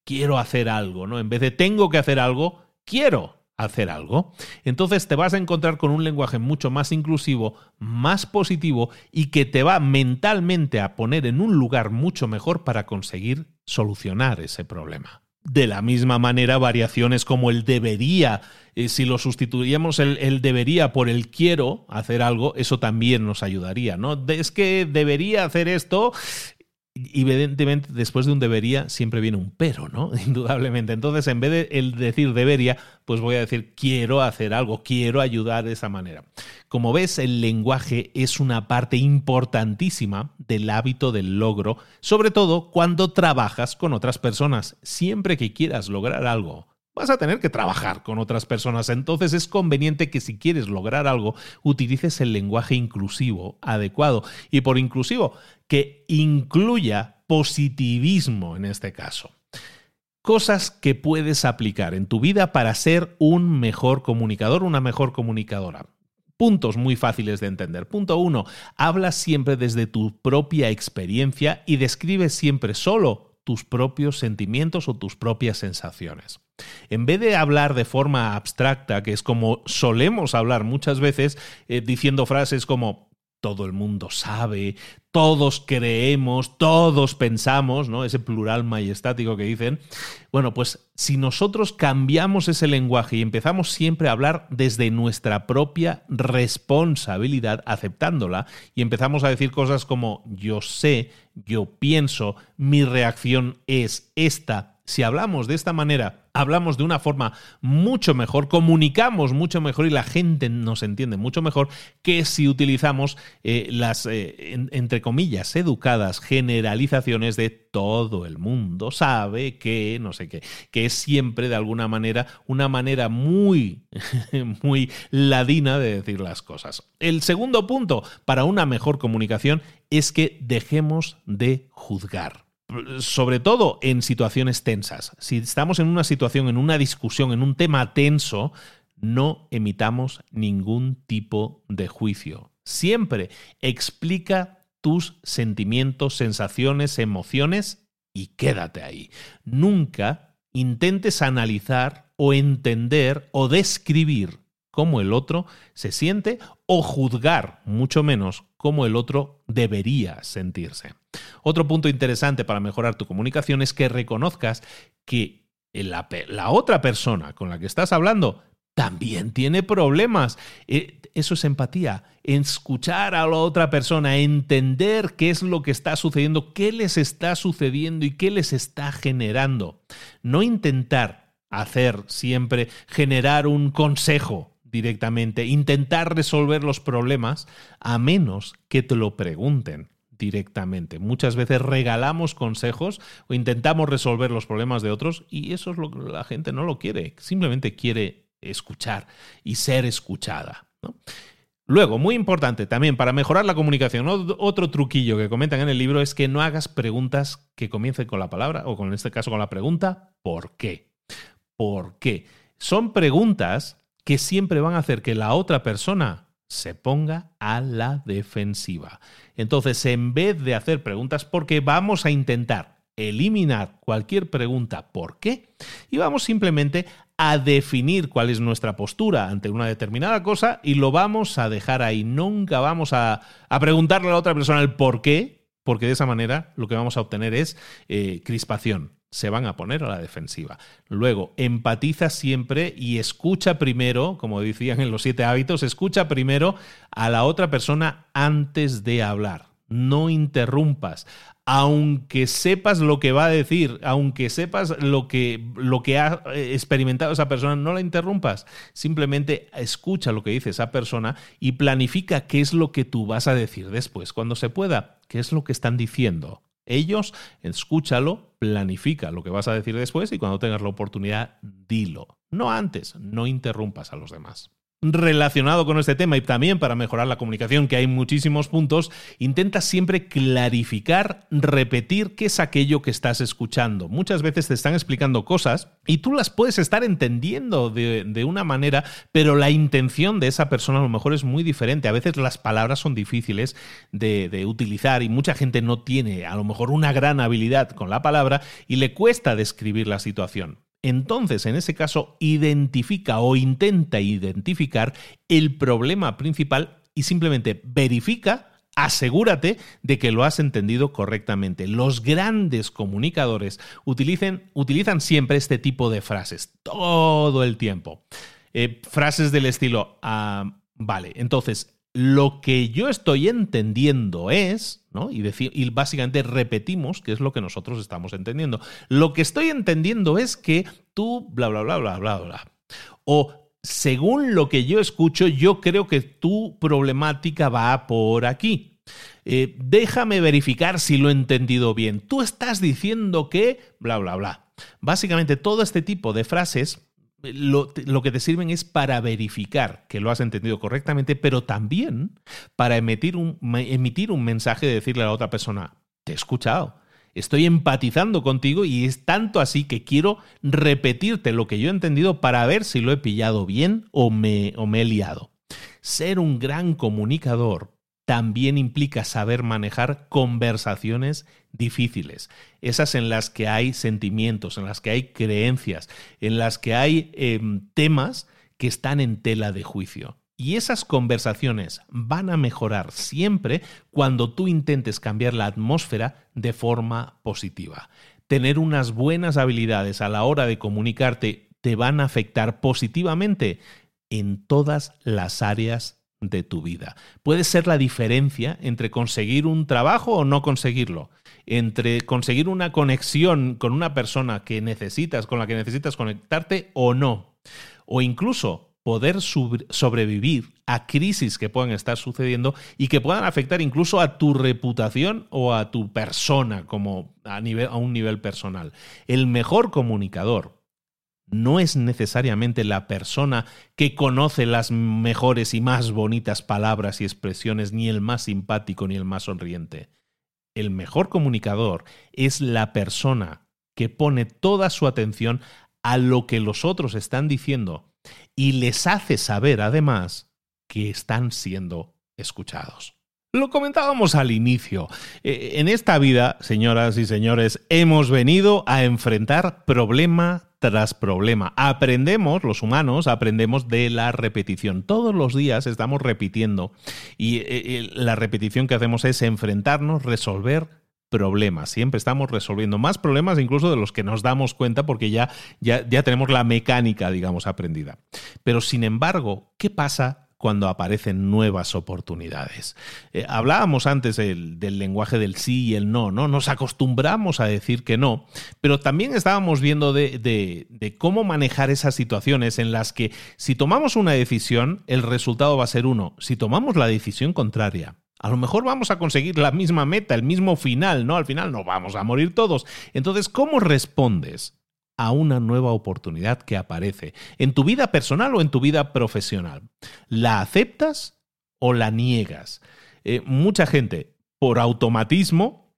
quiero hacer algo, ¿no? En vez de tengo que hacer algo, quiero hacer algo. Entonces te vas a encontrar con un lenguaje mucho más inclusivo, más positivo y que te va mentalmente a poner en un lugar mucho mejor para conseguir solucionar ese problema. De la misma manera, variaciones como el debería, eh, si lo sustituyamos el, el, debería por el quiero hacer algo, eso también nos ayudaría, ¿no? Es que debería hacer esto evidentemente después de un debería siempre viene un pero, ¿no? Indudablemente. Entonces, en vez de el decir debería, pues voy a decir quiero hacer algo, quiero ayudar de esa manera. Como ves, el lenguaje es una parte importantísima del hábito del logro, sobre todo cuando trabajas con otras personas. Siempre que quieras lograr algo, vas a tener que trabajar con otras personas. Entonces es conveniente que si quieres lograr algo, utilices el lenguaje inclusivo adecuado. Y por inclusivo, que incluya positivismo en este caso. Cosas que puedes aplicar en tu vida para ser un mejor comunicador, una mejor comunicadora. Puntos muy fáciles de entender. Punto uno, habla siempre desde tu propia experiencia y describe siempre solo tus propios sentimientos o tus propias sensaciones. En vez de hablar de forma abstracta, que es como solemos hablar muchas veces, eh, diciendo frases como todo el mundo sabe, todos creemos, todos pensamos, ¿no? Ese plural majestático que dicen. Bueno, pues si nosotros cambiamos ese lenguaje y empezamos siempre a hablar desde nuestra propia responsabilidad, aceptándola, y empezamos a decir cosas como yo sé, yo pienso, mi reacción es esta, si hablamos de esta manera, hablamos de una forma mucho mejor, comunicamos mucho mejor y la gente nos entiende mucho mejor que si utilizamos eh, las, eh, entre comillas, educadas generalizaciones de todo el mundo sabe que, no sé qué, que es siempre de alguna manera una manera muy, muy ladina de decir las cosas. El segundo punto para una mejor comunicación es que dejemos de juzgar sobre todo en situaciones tensas. Si estamos en una situación, en una discusión, en un tema tenso, no emitamos ningún tipo de juicio. Siempre explica tus sentimientos, sensaciones, emociones y quédate ahí. Nunca intentes analizar o entender o describir cómo el otro se siente o juzgar, mucho menos, cómo el otro debería sentirse. Otro punto interesante para mejorar tu comunicación es que reconozcas que la, otra persona con la que estás hablando también tiene problemas. Eh, eso es empatía. Escuchar a la otra persona, entender qué es lo que está sucediendo, qué les está sucediendo y qué les está generando. No intentar hacer siempre, generar un consejo directamente, intentar resolver los problemas a menos que te lo pregunten directamente. Muchas veces regalamos consejos o intentamos resolver los problemas de otros y eso es lo que la gente no lo quiere, simplemente quiere escuchar y ser escuchada. Luego, muy importante también para mejorar la comunicación, otro truquillo que comentan en el libro es que no hagas preguntas que comiencen con la palabra o con en este caso con la pregunta ¿por qué? ¿Por qué? Son preguntas que siempre van a hacer que la otra persona se ponga a la defensiva. Entonces, en vez de hacer preguntas por qué, vamos a intentar eliminar cualquier pregunta por qué y vamos simplemente a definir cuál es nuestra postura ante una determinada cosa y lo vamos a dejar ahí. Nunca vamos a, preguntarle a la otra persona el por qué, porque de esa manera lo que vamos a obtener es eh, crispación se van a poner a la defensiva. Luego, empatiza siempre y escucha primero, como decían en los siete hábitos, escucha primero a la otra persona antes de hablar. No interrumpas. Aunque sepas lo que va a decir, aunque sepas lo que, lo que ha eh, experimentado esa persona, no la interrumpas. Simplemente escucha lo que dice esa persona y planifica qué es lo que tú vas a decir después, cuando se pueda. ¿Qué es lo que están diciendo? Ellos, escúchalo, planifica lo que vas a decir después y cuando tengas la oportunidad, dilo. No antes, no interrumpas a los demás. Relacionado con este tema y también para mejorar la comunicación, que hay muchísimos puntos, intenta siempre clarificar, repetir qué es aquello que estás escuchando. Muchas veces te están explicando cosas y tú las puedes estar entendiendo de, una manera, pero la intención de esa persona a lo mejor es muy diferente. A veces las palabras son difíciles de, de utilizar y mucha gente no tiene a lo mejor una gran habilidad con la palabra y le cuesta describir la situación entonces en ese caso identifica o intenta identificar el problema principal y simplemente verifica asegúrate de que lo has entendido correctamente. Los grandes comunicadores utilizan siempre este tipo de frases todo el tiempo. Eh, frases del estilo, ah, vale, entonces lo que yo estoy entendiendo es, ¿no? Y, decir, y básicamente repetimos qué es lo que nosotros estamos entendiendo. Lo que estoy entendiendo es que tú, bla, bla, bla, bla, bla, bla. O según lo que yo escucho, yo creo que tu problemática va por aquí. Eh, déjame verificar si lo he entendido bien. Tú estás diciendo que, bla, bla, bla. Básicamente todo este tipo de frases lo, que te sirven es para verificar que lo has entendido correctamente, pero también para emitir un, emitir un mensaje de decirle a la otra persona, te he escuchado, estoy empatizando contigo y es tanto así que quiero repetirte lo que yo he entendido para ver si lo he pillado bien o me, o me he liado. Ser un gran comunicador también implica saber manejar conversaciones difíciles, esas en las que hay sentimientos, en las que hay creencias, en las que hay em, temas que están en tela de juicio. Y esas conversaciones van a mejorar siempre cuando tú intentes cambiar la atmósfera de forma positiva. Tener unas buenas habilidades a la hora de comunicarte te van a afectar positivamente en todas las áreas de tu vida. Puede ser la diferencia entre conseguir un trabajo o no conseguirlo, entre conseguir una conexión con una persona que necesitas, con la que necesitas conectarte o no, o incluso poder sobrevivir a crisis que puedan estar sucediendo y que puedan afectar incluso a tu reputación o a tu persona como a, nivel, a un nivel personal. El mejor comunicador no es necesariamente la persona que conoce las mejores y más bonitas palabras y expresiones, ni el más simpático ni el más sonriente. El mejor comunicador es la persona que pone toda su atención a lo que los otros están diciendo y les hace saber además que están siendo escuchados. Lo comentábamos al inicio. Eh, en esta vida, señoras y señores, hemos venido a enfrentar problema tras problema. Aprendemos, los humanos, aprendemos de la repetición. Todos los días estamos repitiendo y eh, eh, la repetición que hacemos es enfrentarnos, resolver problemas. Siempre estamos resolviendo más problemas incluso de los que nos damos cuenta porque ya, ya, ya tenemos la mecánica, digamos, aprendida. Pero sin embargo, ¿qué pasa cuando aparecen nuevas oportunidades. Eh, hablábamos antes del, lenguaje del sí y el no, ¿no? Nos acostumbramos a decir que no, pero también estábamos viendo de, de cómo manejar esas situaciones en las que si tomamos una decisión, el resultado va a ser uno. Si tomamos la decisión contraria, a lo mejor vamos a conseguir la misma meta, el mismo final, ¿no? Al final no vamos a morir todos. Entonces, ¿cómo respondes a una nueva oportunidad que aparece en tu vida personal o en tu vida profesional. ¿La aceptas o la niegas? Eh, mucha gente, por automatismo,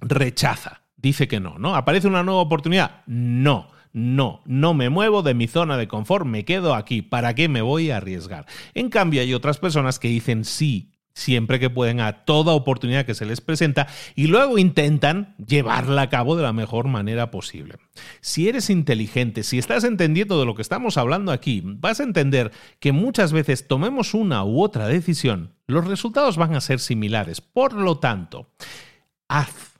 rechaza, dice que no, ¿no? ¿Aparece una nueva oportunidad? No. No, no me muevo de mi zona de confort, me quedo aquí. ¿Para qué me voy a arriesgar? En cambio, hay otras personas que dicen sí, siempre que pueden a toda oportunidad que se les presenta y luego intentan llevarla a cabo de la mejor manera posible. Si eres inteligente, si estás entendiendo de lo que estamos hablando aquí, vas a entender que muchas veces tomemos una u otra decisión, los resultados van a ser similares. Por lo tanto, haz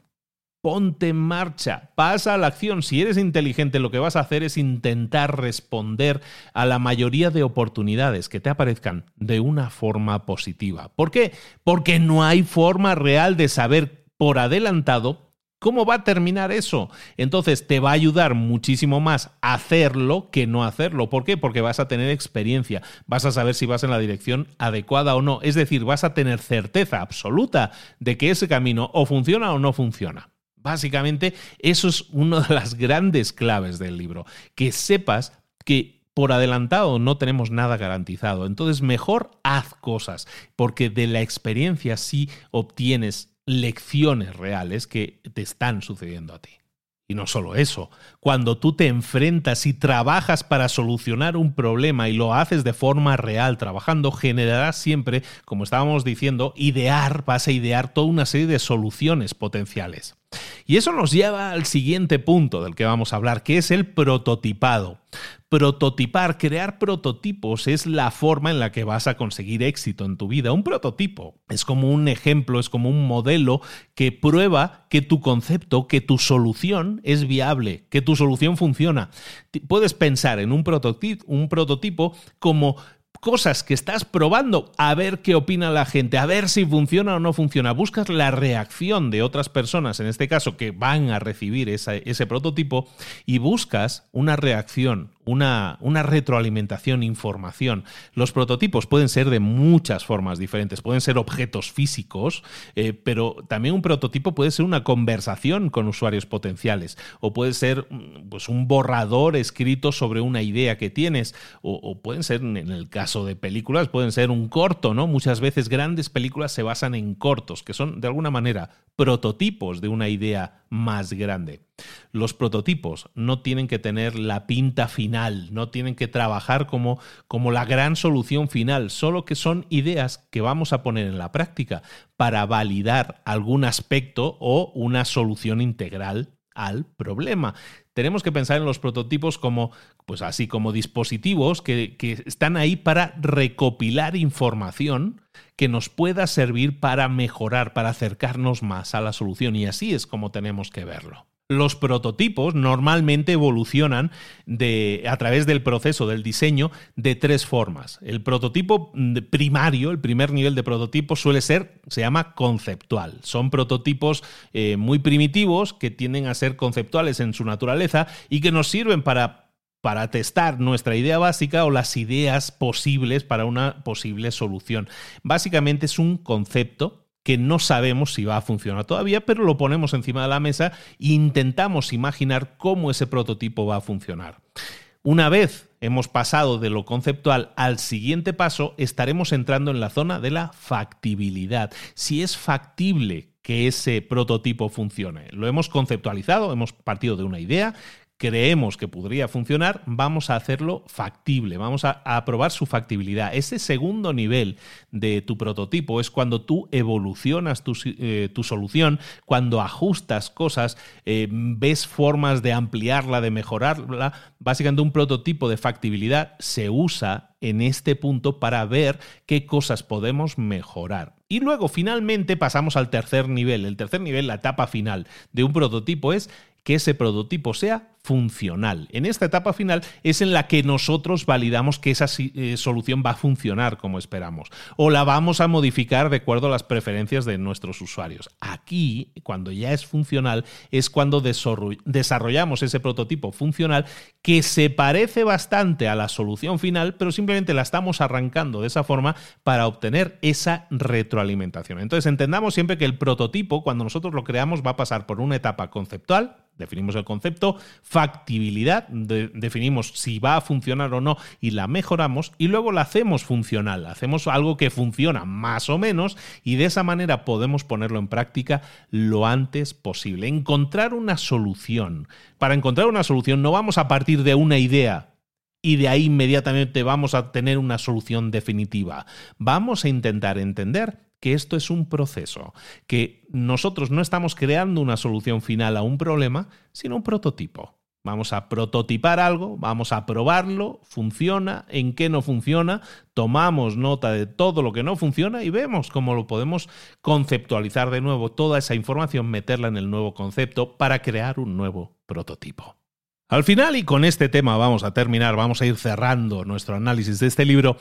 ponte en marcha, pasa a la acción. Si eres inteligente, lo que vas a hacer es intentar responder a la mayoría de oportunidades que te aparezcan de una forma positiva. ¿Por qué? Porque no hay forma real de saber por adelantado ¿Cómo va a terminar eso? Entonces te va a ayudar muchísimo más hacerlo que no hacerlo. ¿Por qué? Porque vas a tener experiencia, vas a saber si vas en la dirección adecuada o no. Es decir, vas a tener certeza absoluta de que ese camino o funciona o no funciona. Básicamente, eso es una de las grandes claves del libro, que sepas que por adelantado no tenemos nada garantizado. Entonces mejor haz cosas, porque de la experiencia sí obtienes lecciones reales que te están sucediendo a ti. Y no solo eso, cuando tú te enfrentas y trabajas para solucionar un problema y lo haces de forma real, trabajando, generarás siempre, como estábamos diciendo, idear, vas a idear toda una serie de soluciones potenciales. Y eso nos lleva al siguiente punto del que vamos a hablar, que es el prototipado. Prototipar, crear prototipos es la forma en la que vas a conseguir éxito en tu vida. Un prototipo es como un ejemplo, es como un modelo que prueba que tu concepto, que tu solución es viable, que tu solución funciona. Puedes pensar en un prototipo, un prototipo como cosas que estás probando a ver qué opina la gente, a ver si funciona o no funciona. Buscas la reacción de otras personas, en este caso, que van a recibir ese prototipo, y buscas una reacción, una, una, retroalimentación, información. Los prototipos pueden ser de muchas formas diferentes, pueden ser objetos físicos, eh, pero también un prototipo puede ser una conversación con usuarios potenciales, o puede ser mm, pues, un borrador escrito sobre una idea que tienes, o, o pueden ser, en el caso de películas, pueden ser un corto, ¿no? Muchas veces grandes películas se basan en cortos, que son de alguna manera prototipos de una idea más grande. Los prototipos no tienen que tener la pinta final, no tienen que trabajar como, como la gran solución final, solo que son ideas que vamos a poner en la práctica para validar algún aspecto o una solución integral al problema. Tenemos que pensar en los prototipos como, pues así como dispositivos que, que están ahí para recopilar información que nos pueda servir para mejorar, para acercarnos más a la solución. Y así es como tenemos que verlo. Los prototipos normalmente evolucionan de, a través del proceso del diseño de tres formas. El prototipo primario, el primer nivel de prototipo suele ser, se llama conceptual. Son prototipos eh, muy primitivos que tienden a ser conceptuales en su naturaleza y que nos sirven para para testar nuestra idea básica o las ideas posibles para una posible solución. Básicamente es un concepto que no sabemos si va a funcionar todavía, pero lo ponemos encima de la mesa e intentamos imaginar cómo ese prototipo va a funcionar. Una vez hemos pasado de lo conceptual al siguiente paso, estaremos entrando en la zona de la factibilidad. Si es factible que ese prototipo funcione. Lo hemos conceptualizado, hemos partido de una idea, creemos que podría funcionar, vamos a hacerlo factible, vamos a, probar su factibilidad. Ese segundo nivel de tu prototipo es cuando tú evolucionas tu, eh, solución, cuando ajustas cosas, eh, ves formas de ampliarla, de mejorarla. Básicamente un prototipo de factibilidad se usa en este punto para ver qué cosas podemos mejorar. Y luego finalmente pasamos al tercer nivel. El tercer nivel, la etapa final de un prototipo es que ese prototipo sea funcional. En esta etapa final es en la que nosotros validamos que esa eh, solución va a funcionar como esperamos o la vamos a modificar de acuerdo a las preferencias de nuestros usuarios. Aquí, cuando ya es funcional, es cuando desarrollamos ese prototipo funcional que se parece bastante a la solución final, pero simplemente la estamos arrancando de esa forma para obtener esa retroalimentación. Entonces, entendamos siempre que el prototipo, cuando nosotros lo creamos, va a pasar por una etapa conceptual, definimos el concepto, factibilidad, definimos si va a funcionar o no y la mejoramos y luego la hacemos funcional, hacemos algo que funciona más o menos y de esa manera podemos ponerlo en práctica lo antes posible. Encontrar una solución. Para encontrar una solución no vamos a partir de una idea y de ahí inmediatamente vamos a tener una solución definitiva. Vamos a intentar entender que esto es un proceso, que nosotros no estamos creando una solución final a un problema, sino un prototipo. Vamos a prototipar algo, vamos a probarlo, funciona, en qué no funciona, tomamos nota de todo lo que no funciona y vemos cómo lo podemos conceptualizar de nuevo, toda esa información, meterla en el nuevo concepto para crear un nuevo prototipo. Al final, y con este tema vamos a terminar, vamos a ir cerrando nuestro análisis de este libro,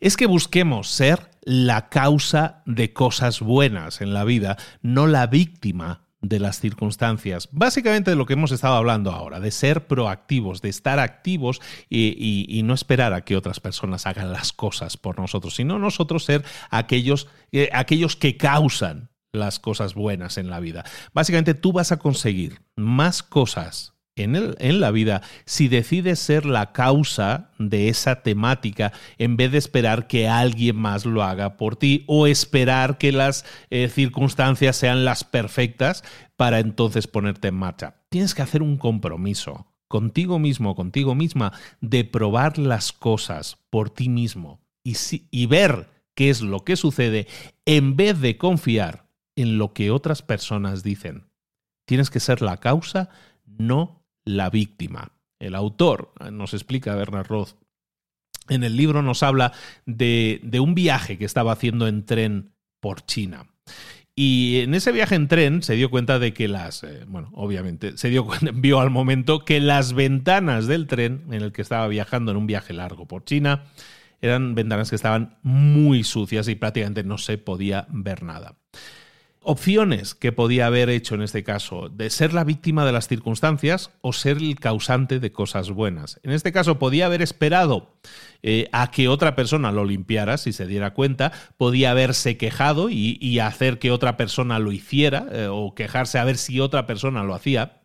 es que busquemos ser la causa de cosas buenas en la vida, no la víctima de las circunstancias. Básicamente de lo que hemos estado hablando ahora, de ser proactivos, de estar activos y, no esperar a que otras personas hagan las cosas por nosotros, sino nosotros ser aquellos, eh, aquellos que causan las cosas buenas en la vida. Básicamente tú vas a conseguir más cosas en, el, en, la vida si decides ser la causa de esa temática en vez de esperar que alguien más lo haga por ti o esperar que las eh, circunstancias sean las perfectas para entonces ponerte en marcha. Tienes que hacer un compromiso contigo mismo, contigo misma, de probar las cosas por ti mismo y, y ver qué es lo que sucede en vez de confiar en lo que otras personas dicen. Tienes que ser la causa, no la víctima. El autor, nos explica Bernard Roth, en el libro nos habla de, de un viaje que estaba haciendo en tren por China. Y en ese viaje en tren se dio cuenta de que las, eh, bueno, obviamente, se dio vio al momento que las ventanas del tren en el que estaba viajando en un viaje largo por China eran ventanas que estaban muy sucias y prácticamente no se podía ver nada opciones que podía haber hecho en este caso, de ser la víctima de las circunstancias o ser el causante de cosas buenas. En este caso podía haber esperado eh, a que otra persona lo limpiara, si se diera cuenta, podía haberse quejado y, hacer que otra persona lo hiciera eh, o quejarse a ver si otra persona lo hacía,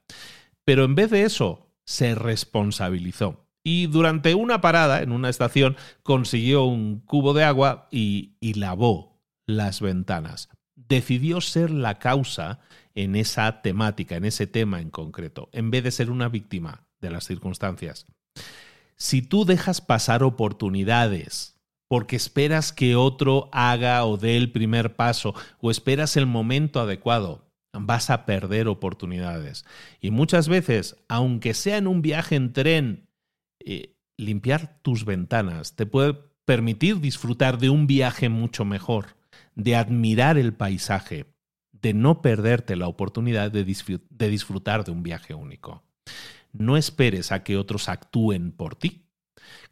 pero en vez de eso, se responsabilizó. Y durante una parada en una estación consiguió un cubo de agua y lavó las ventanas decidió ser la causa en esa temática, en ese tema en concreto, en vez de ser una víctima de las circunstancias. Si tú dejas pasar oportunidades porque esperas que otro haga o dé el primer paso o esperas el momento adecuado, vas a perder oportunidades. Y muchas veces, aunque sea en un viaje en tren, eh, limpiar tus ventanas te puede permitir disfrutar de un viaje mucho mejor de admirar el paisaje, de no perderte la oportunidad de, disfrutar de un viaje único. No esperes a que otros actúen por ti.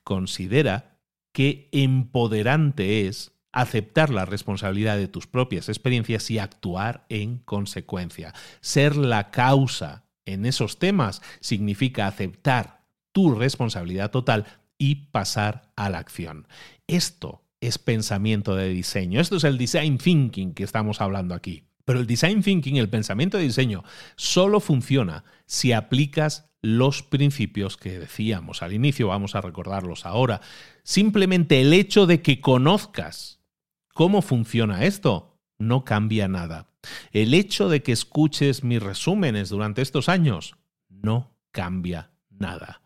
Considera que empoderante es aceptar la responsabilidad de tus propias experiencias y actuar en consecuencia. Ser la causa en esos temas significa aceptar tu responsabilidad total y pasar a la acción. Esto es pensamiento de diseño. Esto es el design thinking que estamos hablando aquí. Pero el design thinking, el pensamiento de diseño, solo funciona si aplicas los principios que decíamos al inicio, vamos a recordarlos ahora. Simplemente el hecho de que conozcas cómo funciona esto no cambia nada. El hecho de que escuches mis resúmenes durante estos años no cambia nada.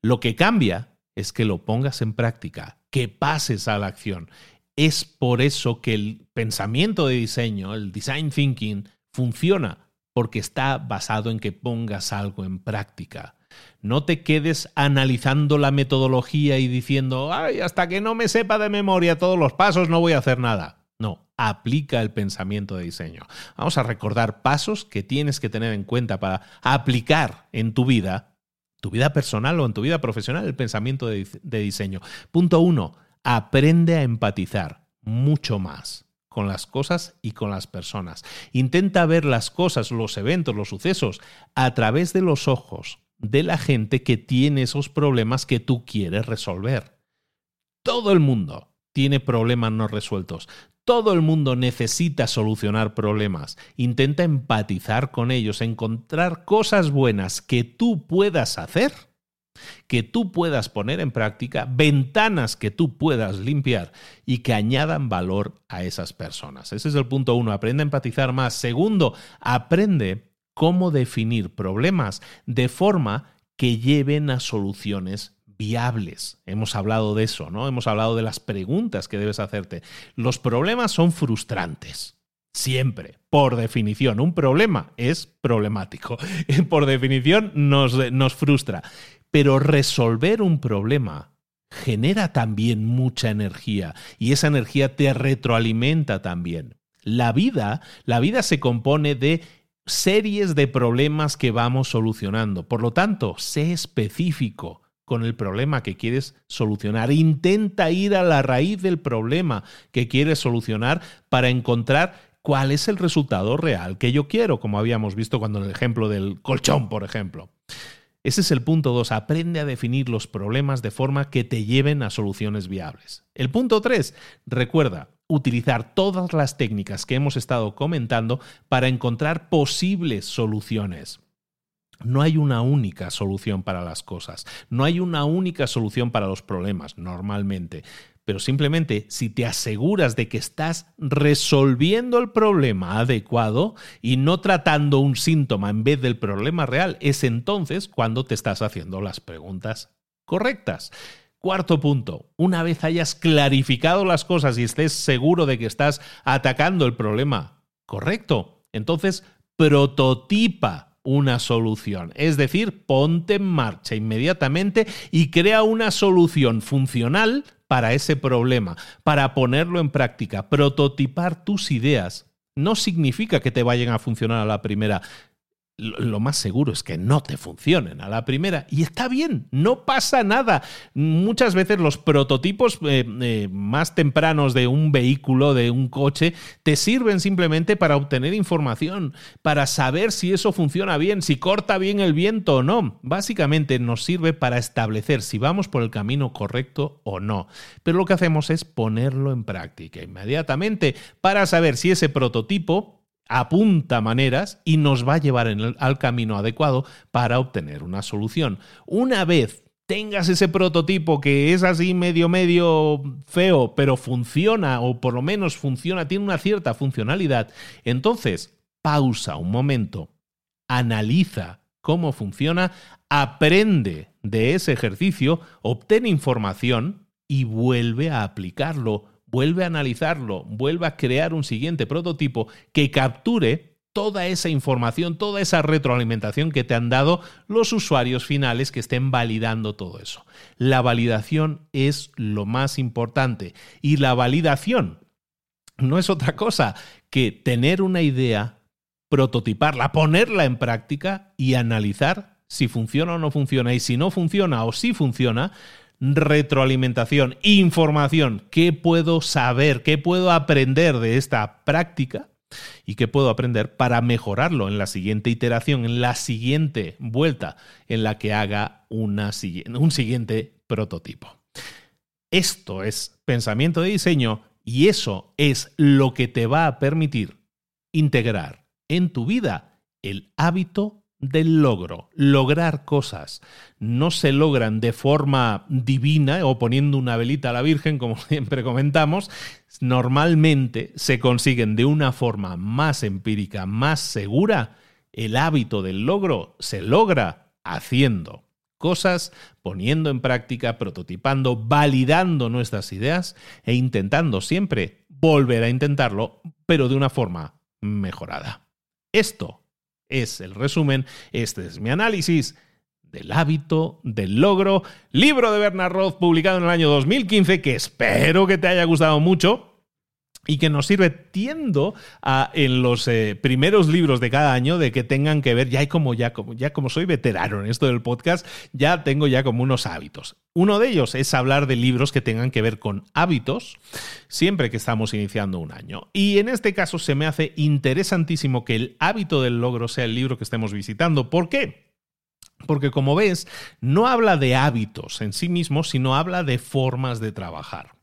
Lo que cambia es que lo pongas en práctica que pases a la acción. Es por eso que el pensamiento de diseño, el design thinking, funciona, porque está basado en que pongas algo en práctica. No te quedes analizando la metodología y diciendo, ay, hasta que no me sepa de memoria todos los pasos no voy a hacer nada. No, aplica el pensamiento de diseño. Vamos a recordar pasos que tienes que tener en cuenta para aplicar en tu vida tu vida personal o en tu vida profesional el pensamiento de, diseño. Punto uno, aprende a empatizar mucho más con las cosas y con las personas. Intenta ver las cosas, los eventos, los sucesos a través de los ojos de la gente que tiene esos problemas que tú quieres resolver. Todo el mundo tiene problemas no resueltos. Todo el mundo necesita solucionar problemas. Intenta empatizar con ellos, encontrar cosas buenas que tú puedas hacer, que tú puedas poner en práctica, ventanas que tú puedas limpiar y que añadan valor a esas personas. Ese es el punto uno. Aprende a empatizar más. Segundo, aprende cómo definir problemas de forma que lleven a soluciones viables. Hemos hablado de eso, ¿no? Hemos hablado de las preguntas que debes hacerte. Los problemas son frustrantes. Siempre, por definición, un problema es problemático. Por definición nos, nos frustra. Pero resolver un problema genera también mucha energía y esa energía te retroalimenta también. La vida, la vida se compone de series de problemas que vamos solucionando. Por lo tanto, sé específico con el problema que quieres solucionar. Intenta ir a la raíz del problema que quieres solucionar para encontrar cuál es el resultado real que yo quiero, como habíamos visto cuando en el ejemplo del colchón, por ejemplo. Ese es el punto 2. Aprende a definir los problemas de forma que te lleven a soluciones viables. El punto 3. Recuerda utilizar todas las técnicas que hemos estado comentando para encontrar posibles soluciones. No hay una única solución para las cosas, no hay una única solución para los problemas, normalmente. Pero simplemente si te aseguras de que estás resolviendo el problema adecuado y no tratando un síntoma en vez del problema real, es entonces cuando te estás haciendo las preguntas correctas. Cuarto punto, una vez hayas clarificado las cosas y estés seguro de que estás atacando el problema correcto, entonces prototipa una solución. Es decir, ponte en marcha inmediatamente y crea una solución funcional para ese problema, para ponerlo en práctica. Prototipar tus ideas no significa que te vayan a funcionar a la primera lo más seguro es que no te funcionen a la primera. Y está bien, no pasa nada. Muchas veces los prototipos eh, eh, más tempranos de un vehículo, de un coche, te sirven simplemente para obtener información, para saber si eso funciona bien, si corta bien el viento o no. Básicamente nos sirve para establecer si vamos por el camino correcto o no. Pero lo que hacemos es ponerlo en práctica inmediatamente para saber si ese prototipo apunta maneras y nos va a llevar al camino adecuado para obtener una solución. Una vez tengas ese prototipo que es así medio medio feo, pero funciona o por lo menos funciona, tiene una cierta funcionalidad, entonces pausa un momento, analiza cómo funciona, aprende de ese ejercicio, obtén información y vuelve a aplicarlo vuelve a analizarlo, vuelve a crear un siguiente prototipo que capture toda esa información, toda esa retroalimentación que te han dado los usuarios finales que estén validando todo eso. La validación es lo más importante y la validación no es otra cosa que tener una idea, prototiparla, ponerla en práctica y analizar si funciona o no funciona y si no funciona o si funciona, retroalimentación, información, qué puedo saber, qué puedo aprender de esta práctica y qué puedo aprender para mejorarlo en la siguiente iteración, en la siguiente vuelta en la que haga una, un siguiente prototipo. Esto es pensamiento de diseño y eso es lo que te va a permitir integrar en tu vida el hábito del logro. Lograr cosas no se logran de forma divina o poniendo una velita a la Virgen, como siempre comentamos. Normalmente se consiguen de una forma más empírica, más segura. El hábito del logro se logra haciendo cosas, poniendo en práctica, prototipando, validando nuestras ideas e intentando siempre volver a intentarlo, pero de una forma mejorada. Esto es el resumen, este es mi análisis del hábito, del logro, libro de Bernard Roth publicado en el año 2015 que espero que te haya gustado mucho y que nos sirve, tiendo a, en los eh, primeros libros de cada año de que tengan que ver, ya como ya como ya como soy veterano en esto del podcast, ya tengo ya como unos hábitos. Uno de ellos es hablar de libros que tengan que ver con hábitos, siempre que estamos iniciando un año. Y en este caso se me hace interesantísimo que el hábito del logro sea el libro que estemos visitando. ¿Por qué? Porque como ves, no habla de hábitos en sí mismo, sino habla de formas de trabajar.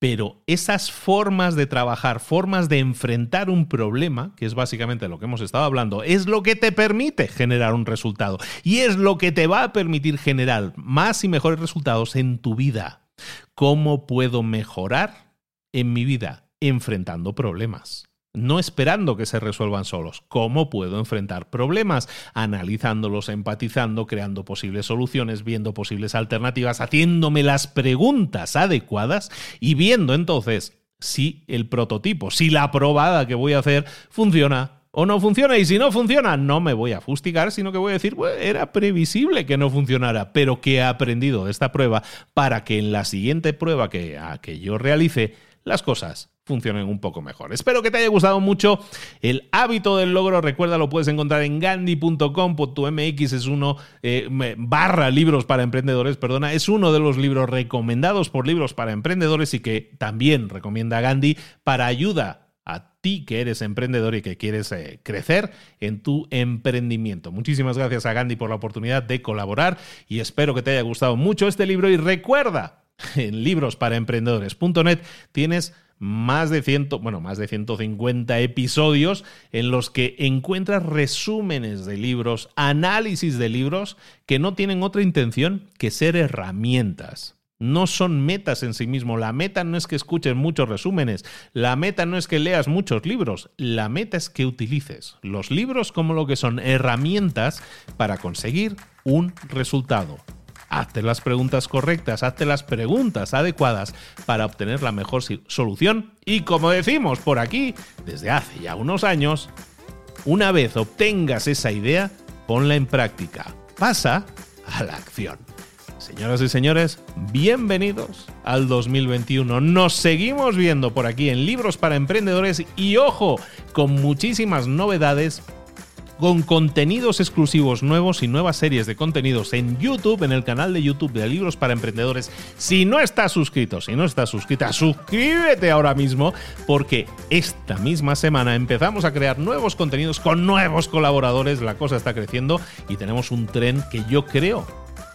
Pero esas formas de trabajar, formas de enfrentar un problema, que es básicamente lo que hemos estado hablando, es lo que te permite generar un resultado y es lo que te va a permitir generar más y mejores resultados en tu vida. ¿Cómo puedo mejorar en mi vida? Enfrentando problemas no esperando que se resuelvan solos. ¿Cómo puedo enfrentar problemas? Analizándolos, empatizando, creando posibles soluciones, viendo posibles alternativas, haciéndome las preguntas adecuadas y viendo entonces si el prototipo, si la probada que voy a hacer funciona o no funciona. Y si no funciona, no me voy a fustigar, sino que voy a decir, era previsible que no funcionara, pero que he aprendido de esta prueba para que en la siguiente prueba que, que yo realice, las cosas funcionen un poco mejor. Espero que te haya gustado mucho el hábito del logro. Recuerda, lo puedes encontrar en gandhi.com.mx. Es uno, eh, barra libros para emprendedores, perdona. Es uno de los libros recomendados por libros para emprendedores y que también recomienda Gandhi para ayuda a ti que eres emprendedor y que quieres eh, crecer en tu emprendimiento. Muchísimas gracias a Gandhi por la oportunidad de colaborar y espero que te haya gustado mucho este libro y recuerda, en librosparaemprendedores.net tienes más de 100, bueno, más de 150 episodios en los que encuentras resúmenes de libros, análisis de libros que no tienen otra intención que ser herramientas no son metas en sí mismo. La meta no es que escuches muchos resúmenes, la meta no es que leas muchos libros, la meta es que utilices los libros como lo que son herramientas para conseguir un resultado. Hazte las preguntas correctas, hazte las preguntas adecuadas para obtener la mejor solución y como decimos por aquí desde hace ya unos años, una vez obtengas esa idea, ponla en práctica. Pasa a la acción. Señoras y señores, bienvenidos al 2021. Nos seguimos viendo por aquí en Libros para Emprendedores y ojo, con muchísimas novedades con contenidos exclusivos nuevos y nuevas series de contenidos en YouTube, en el canal de YouTube de Libros para Emprendedores. Si no estás suscrito, si no estás suscrita, suscríbete ahora mismo porque esta misma semana empezamos a crear nuevos contenidos con nuevos colaboradores. La cosa está creciendo y tenemos un tren que yo creo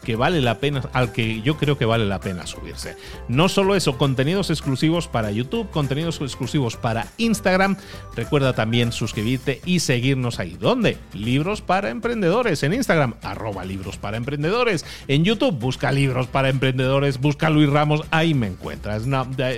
que vale la pena, al que yo creo que vale la pena subirse. No solo eso, contenidos exclusivos para YouTube, contenidos exclusivos para Instagram. Recuerda también suscribirte y seguirnos ahí. ¿Dónde? Libros para emprendedores en Instagram, arroba libros para emprendedores. En YouTube, busca libros para emprendedores, busca Luis Ramos, ahí me encuentras.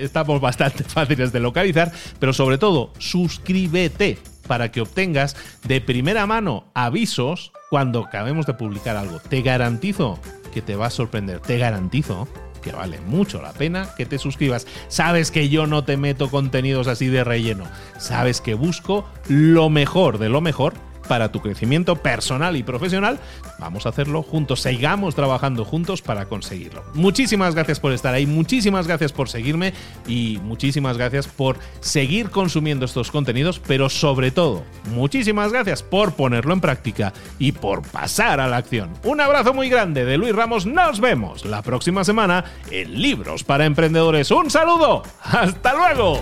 estamos bastante fáciles de localizar, pero sobre todo, suscríbete para que obtengas de primera mano avisos cuando acabemos de publicar algo. Te garantizo que te va a sorprender. Te garantizo que vale mucho la pena que te suscribas. Sabes que yo no te meto contenidos así de relleno. Sabes que busco lo mejor de lo mejor para tu crecimiento personal y profesional, vamos a hacerlo juntos, sigamos trabajando juntos para conseguirlo. Muchísimas gracias por estar ahí, muchísimas gracias por seguirme y muchísimas gracias por seguir consumiendo estos contenidos, pero sobre todo, muchísimas gracias por ponerlo en práctica y por pasar a la acción. Un abrazo muy grande de Luis Ramos, nos vemos la próxima semana en Libros para Emprendedores. Un saludo, hasta luego.